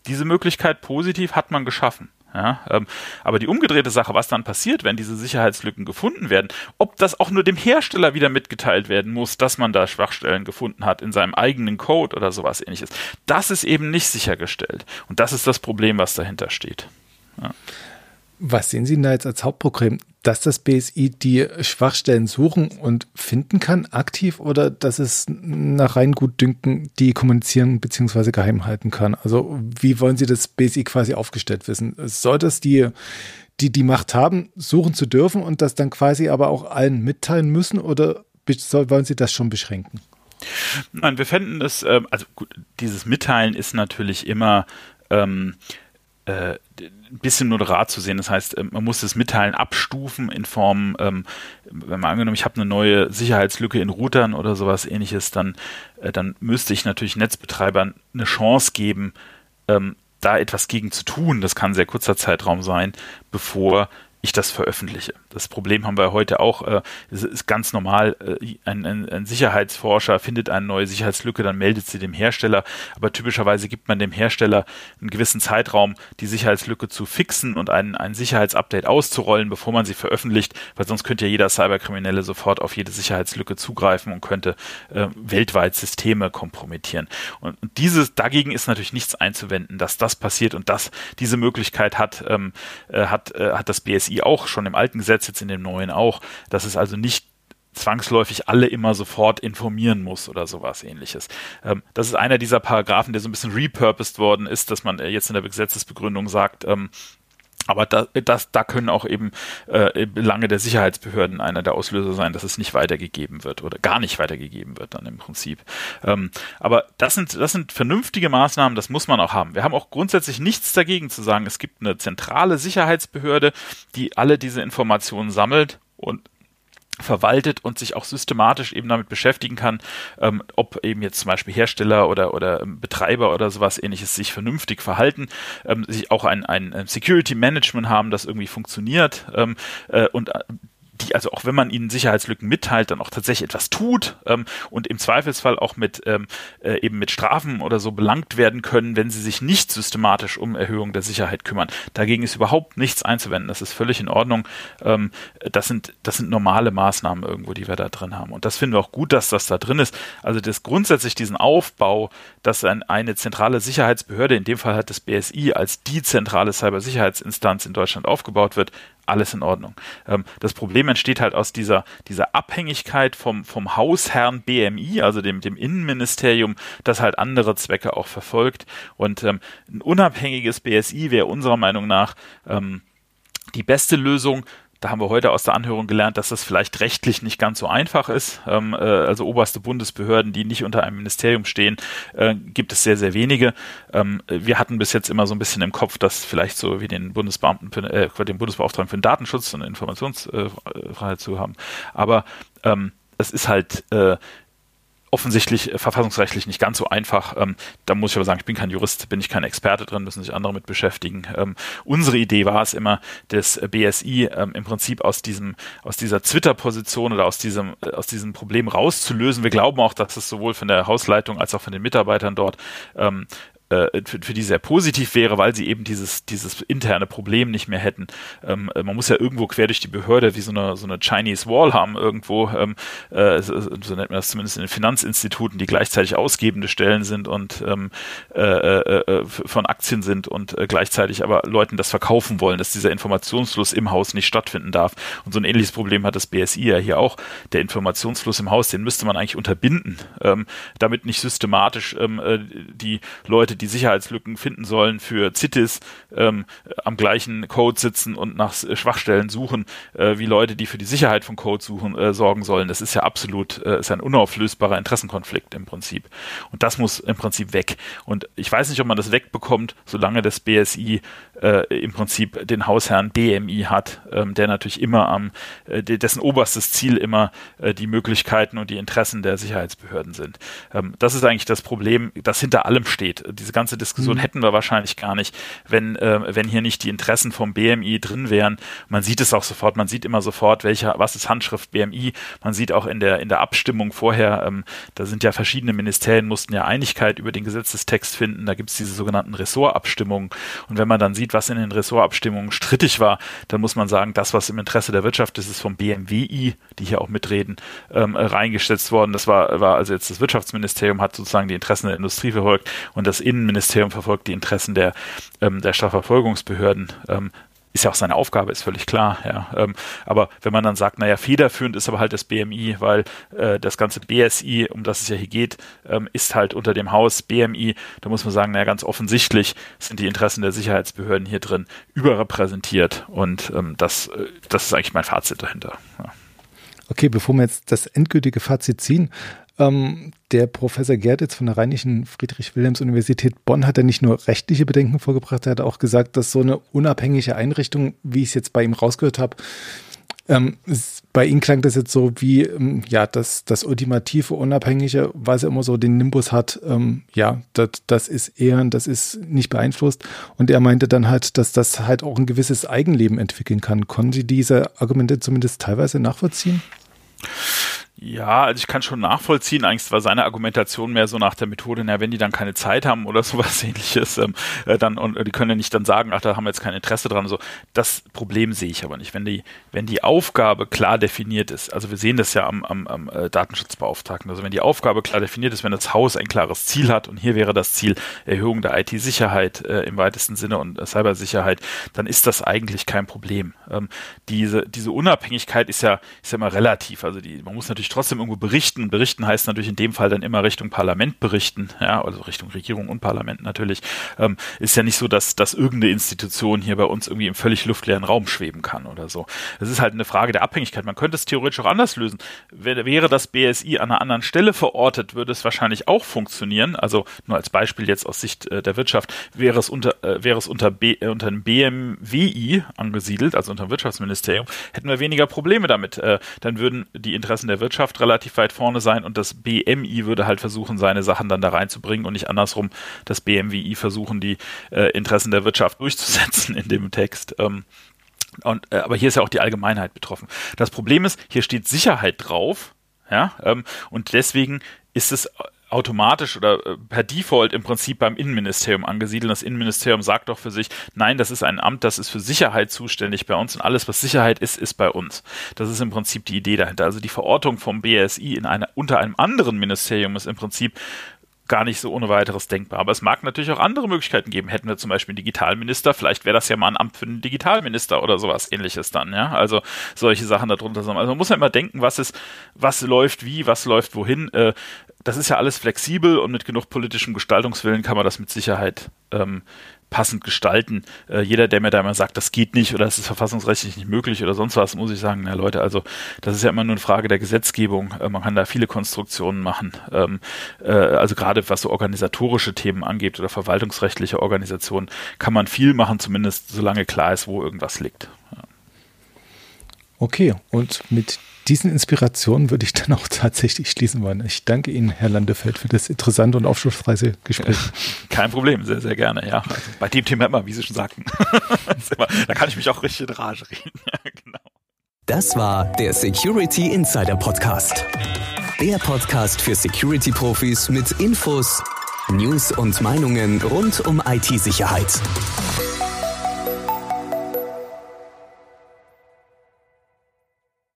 Diese Möglichkeit positiv hat man geschaffen. Ja, ähm, aber die umgedrehte Sache, was dann passiert, wenn diese Sicherheitslücken gefunden werden, ob das auch nur dem Hersteller wieder mitgeteilt werden muss, dass man da Schwachstellen gefunden hat in seinem eigenen Code oder sowas ähnliches, das ist eben nicht sichergestellt. Und das ist das Problem, was dahinter steht. Ja. Was sehen Sie denn da jetzt als Hauptproblem? Dass das BSI die Schwachstellen suchen und finden kann, aktiv, oder dass es nach rein gut dünken, die kommunizieren bzw. geheim halten kann? Also wie wollen Sie das BSI quasi aufgestellt wissen? Soll das die, die die Macht haben, suchen zu dürfen und das dann quasi aber auch allen mitteilen müssen oder wollen Sie das schon beschränken? Nein, wir fänden es, äh, also gut, dieses Mitteilen ist natürlich immer ähm, äh, ein bisschen moderat zu sehen. Das heißt, ähm, man muss das Mitteilen abstufen in Form, ähm, wenn man angenommen, ich habe eine neue Sicherheitslücke in Routern oder sowas ähnliches, dann, äh, dann müsste ich natürlich Netzbetreibern eine Chance geben, ähm, da etwas gegen zu tun. Das kann ein sehr kurzer Zeitraum sein, bevor ich das veröffentliche. Das Problem haben wir heute auch. Äh, es ist ganz normal, äh, ein, ein, ein, Sicherheitsforscher findet eine neue Sicherheitslücke, dann meldet sie dem Hersteller. Aber typischerweise gibt man dem Hersteller einen gewissen Zeitraum, die Sicherheitslücke zu fixen und ein, ein Sicherheitsupdate auszurollen, bevor man sie veröffentlicht, weil sonst könnte ja jeder Cyberkriminelle sofort auf jede Sicherheitslücke zugreifen und könnte äh, weltweit Systeme kompromittieren. Und, dieses dagegen ist natürlich nichts einzuwenden, dass das passiert und dass diese Möglichkeit hat, ähm, äh, hat, äh, hat das BSI BSI auch schon im alten Gesetz, jetzt in dem neuen auch, dass es also nicht zwangsläufig alle immer sofort informieren muss oder sowas ähnliches. Ähm, das ist einer dieser Paragraphen, der so ein bisschen repurposed worden ist, dass man äh, jetzt in der Gesetzesbegründung sagt, ähm, aber da, das, da können auch eben äh, Belange der Sicherheitsbehörden einer der Auslöser sein, dass es nicht weitergegeben wird oder gar nicht weitergegeben wird dann im Prinzip. Ähm, aber das sind, das sind vernünftige Maßnahmen, das muss man auch haben. Wir haben auch grundsätzlich nichts dagegen zu sagen, es gibt eine zentrale Sicherheitsbehörde, die alle diese Informationen sammelt und verwaltet und sich auch systematisch eben damit beschäftigen kann, ähm, ob eben jetzt zum Beispiel Hersteller oder, oder ähm, Betreiber oder sowas ähnliches sich vernünftig verhalten, ähm, sich auch ein, ein Security Management haben, das irgendwie funktioniert ähm, äh, und die also auch wenn man ihnen Sicherheitslücken mitteilt, dann auch tatsächlich etwas tut ähm, und im Zweifelsfall auch mit ähm, äh, eben mit Strafen oder so belangt werden können, wenn sie sich nicht systematisch um Erhöhung der Sicherheit kümmern. Dagegen ist überhaupt nichts einzuwenden. Das ist völlig in Ordnung. Ähm, das sind das sind normale Maßnahmen irgendwo, die wir da drin haben. Und das finden wir auch gut, dass das da drin ist. Also das grundsätzlich diesen Aufbau, dass ein, eine zentrale Sicherheitsbehörde, in dem Fall hat das BSI als die zentrale Cybersicherheitsinstanz in Deutschland aufgebaut wird, alles in Ordnung. Ähm, das Problem entsteht halt aus dieser, dieser Abhängigkeit vom, vom Hausherrn BMI, also dem, dem Innenministerium, das halt andere Zwecke auch verfolgt. Und ähm, ein unabhängiges BSI wäre unserer Meinung nach ähm, die beste Lösung, da haben wir heute aus der Anhörung gelernt, dass das vielleicht rechtlich nicht ganz so einfach ist. Ähm, äh, also oberste Bundesbehörden, die nicht unter einem Ministerium stehen, äh, gibt es sehr, sehr wenige. Ähm, wir hatten bis jetzt immer so ein bisschen im Kopf, dass vielleicht so wie den Bundesbeamten, für, äh, den Bundesbeauftragten für den Datenschutz und Informationsfreiheit zu haben. Aber ähm, es ist halt äh, offensichtlich äh, verfassungsrechtlich nicht ganz so einfach. Ähm, da muss ich aber sagen, ich bin kein Jurist, bin ich kein Experte drin, müssen sich andere mit beschäftigen. Ähm, unsere Idee war es immer, das BSI ähm, im Prinzip aus diesem, aus dieser Twitter-Position oder aus diesem, äh, aus diesem Problem rauszulösen. Wir glauben auch, dass es sowohl von der Hausleitung als auch von den Mitarbeitern dort ähm, äh, für, für die sehr positiv wäre, weil sie eben dieses, dieses interne Problem nicht mehr hätten. Ähm, äh, man muss ja irgendwo quer durch die Behörde wie so eine, so eine Chinese Wall haben irgendwo, ähm, äh, so, nennt man das zumindest in den Finanzinstituten, die gleichzeitig ausgebende Stellen sind und ähm, äh, äh, äh von Aktien sind und gleichzeitig aber Leuten das verkaufen wollen, dass dieser Informationsfluss im Haus nicht stattfinden darf. Und so ein ähnliches Problem hat das BSI ja hier auch. Der Informationsfluss im Haus, den müsste man eigentlich unterbinden, ähm, damit nicht systematisch ähm, äh, die Leute, die Sicherheitslücken finden sollen für CITES, ähm, am gleichen Code sitzen und nach Schwachstellen suchen, äh, wie Leute, die für die Sicherheit von Code suchen, äh, sorgen sollen. Das ist ja absolut, äh, ist ein unauflösbarer Interessenkonflikt im Prinzip. Und das muss im Prinzip weg. Und ich weiß nicht, ob man das wegbekommt, solange das BSI äh, im Prinzip den Hausherrn BMI hat, ähm, der natürlich immer am, äh, dessen oberstes Ziel immer äh, die Möglichkeiten und die Interessen der Sicherheitsbehörden sind. Ähm, das ist eigentlich das Problem, das hinter allem steht. Diese ganze Diskussion mhm. hätten wir wahrscheinlich gar nicht, wenn, äh, wenn hier nicht die Interessen vom BMI drin wären. Man sieht es auch sofort, man sieht immer sofort, welcher, was ist Handschrift BMI. Man sieht auch in der, in der Abstimmung vorher, ähm, da sind ja verschiedene Ministerien, mussten ja Einigkeit über den Gesetzestext finden. Da gibt es diese sogenannten Ressortabstimmungen. Und wenn man dann sieht, was in den Ressortabstimmungen strittig war, dann muss man sagen, das, was im Interesse der Wirtschaft ist, ist vom BMWI, die hier auch mitreden, ähm, reingesetzt worden. Das war, war also jetzt das Wirtschaftsministerium hat sozusagen die Interessen der Industrie verfolgt und das Innenministerium verfolgt die Interessen der, ähm, der Strafverfolgungsbehörden. Ähm, ist ja auch seine Aufgabe, ist völlig klar, ja. Ähm, aber wenn man dann sagt, naja, federführend ist aber halt das BMI, weil äh, das ganze BSI, um das es ja hier geht, ähm, ist halt unter dem Haus BMI, da muss man sagen, naja, ganz offensichtlich sind die Interessen der Sicherheitsbehörden hier drin überrepräsentiert und ähm, das, äh, das ist eigentlich mein Fazit dahinter. Ja. Okay, bevor wir jetzt das endgültige Fazit ziehen, ähm, der Professor Gertitz von der Rheinischen Friedrich-Wilhelms-Universität Bonn hat ja nicht nur rechtliche Bedenken vorgebracht, er hat auch gesagt, dass so eine unabhängige Einrichtung, wie ich es jetzt bei ihm rausgehört habe, ähm, bei ihm klang das jetzt so wie, ähm, ja, das, das ultimative Unabhängige, was immer so den Nimbus hat, ähm, ja, das, das ist eher, das ist nicht beeinflusst. Und er meinte dann halt, dass das halt auch ein gewisses Eigenleben entwickeln kann. Konnten Sie diese Argumente zumindest teilweise nachvollziehen? Ja, also ich kann schon nachvollziehen. Eigentlich war seine Argumentation mehr so nach der Methode, na, wenn die dann keine Zeit haben oder sowas ähnliches, ähm, äh, dann, und äh, die können ja nicht dann sagen, ach, da haben wir jetzt kein Interesse dran. So, das Problem sehe ich aber nicht. Wenn die, wenn die Aufgabe klar definiert ist, also wir sehen das ja am, am, am äh, Datenschutzbeauftragten, also wenn die Aufgabe klar definiert ist, wenn das Haus ein klares Ziel hat und hier wäre das Ziel Erhöhung der IT-Sicherheit im weitesten Sinne und Cybersicherheit, dann ist das eigentlich kein Problem. Ähm, diese, diese Unabhängigkeit ist ja, ist ja immer relativ. Also die, man muss natürlich trotzdem irgendwo berichten. Berichten heißt natürlich in dem Fall dann immer Richtung Parlament berichten, ja, also Richtung Regierung und Parlament natürlich. Ähm, ist ja nicht so, dass, dass irgendeine Institution hier bei uns irgendwie im völlig luftleeren Raum schweben kann oder so. Es ist halt eine Frage der Abhängigkeit. Man könnte es theoretisch auch anders lösen. Wäre das BSI an einer anderen Stelle verortet, würde es wahrscheinlich auch funktionieren. Also nur als Beispiel jetzt aus Sicht äh, der Wirtschaft, wäre es unter, äh, wäre es unter, B, äh, unter dem BMWI angesiedelt, also unter dem Wirtschaftsministerium, hätten wir weniger Probleme damit. Äh, dann würden die Interessen der Wirtschaft Wirtschaft relativ weit vorne sein und das BMI würde halt versuchen, seine Sachen dann da reinzubringen und nicht andersrum das BMWI versuchen, die äh, Interessen der Wirtschaft durchzusetzen in dem Text. Ähm, und, äh, aber hier ist ja auch die Allgemeinheit betroffen. Das Problem ist, hier steht Sicherheit drauf, ja, ähm, und deswegen ist es automatisch oder äh, per Default im Prinzip beim Innenministerium angesiedelt. Das Innenministerium sagt doch für sich, nein, das ist ein Amt, das ist für Sicherheit zuständig bei uns und alles, was Sicherheit ist, ist bei uns. Das ist im Prinzip die Idee dahinter. Also die Verortung vom BSI in einer, unter einem anderen Ministerium ist im Prinzip gar nicht so ohne weiteres denkbar. Aber es mag natürlich auch andere Möglichkeiten geben. Hätten wir zum Beispiel einen Digitalminister, vielleicht wäre das ja mal ein Amt für einen Digitalminister oder sowas ähnliches dann, ja. Also solche Sachen darunter. Also man muss ja immer denken, was ist, was läuft wie, was läuft wohin. Äh, das ist ja alles flexibel und mit genug politischem Gestaltungswillen kann man das mit Sicherheit ähm, passend gestalten. Äh, jeder, der mir da immer sagt, das geht nicht oder das ist verfassungsrechtlich nicht möglich oder sonst was, muss ich sagen, na Leute, also das ist ja immer nur eine Frage der Gesetzgebung. Äh, man kann da viele Konstruktionen machen. Ähm, äh, also gerade was so organisatorische Themen angeht oder verwaltungsrechtliche Organisationen, kann man viel machen, zumindest solange klar ist, wo irgendwas liegt. Okay, und mit diesen Inspirationen würde ich dann auch tatsächlich schließen wollen. Ich danke Ihnen, Herr Landefeld, für das interessante und aufschlussreiche Gespräch. Kein Problem, sehr, sehr gerne, ja. Also bei dem Thema immer, wie Sie schon sagten. immer, da kann ich mich auch richtig in Rage reden. Ja, genau. Das war der Security Insider Podcast. Der Podcast für Security-Profis mit Infos, News und Meinungen rund um IT-Sicherheit.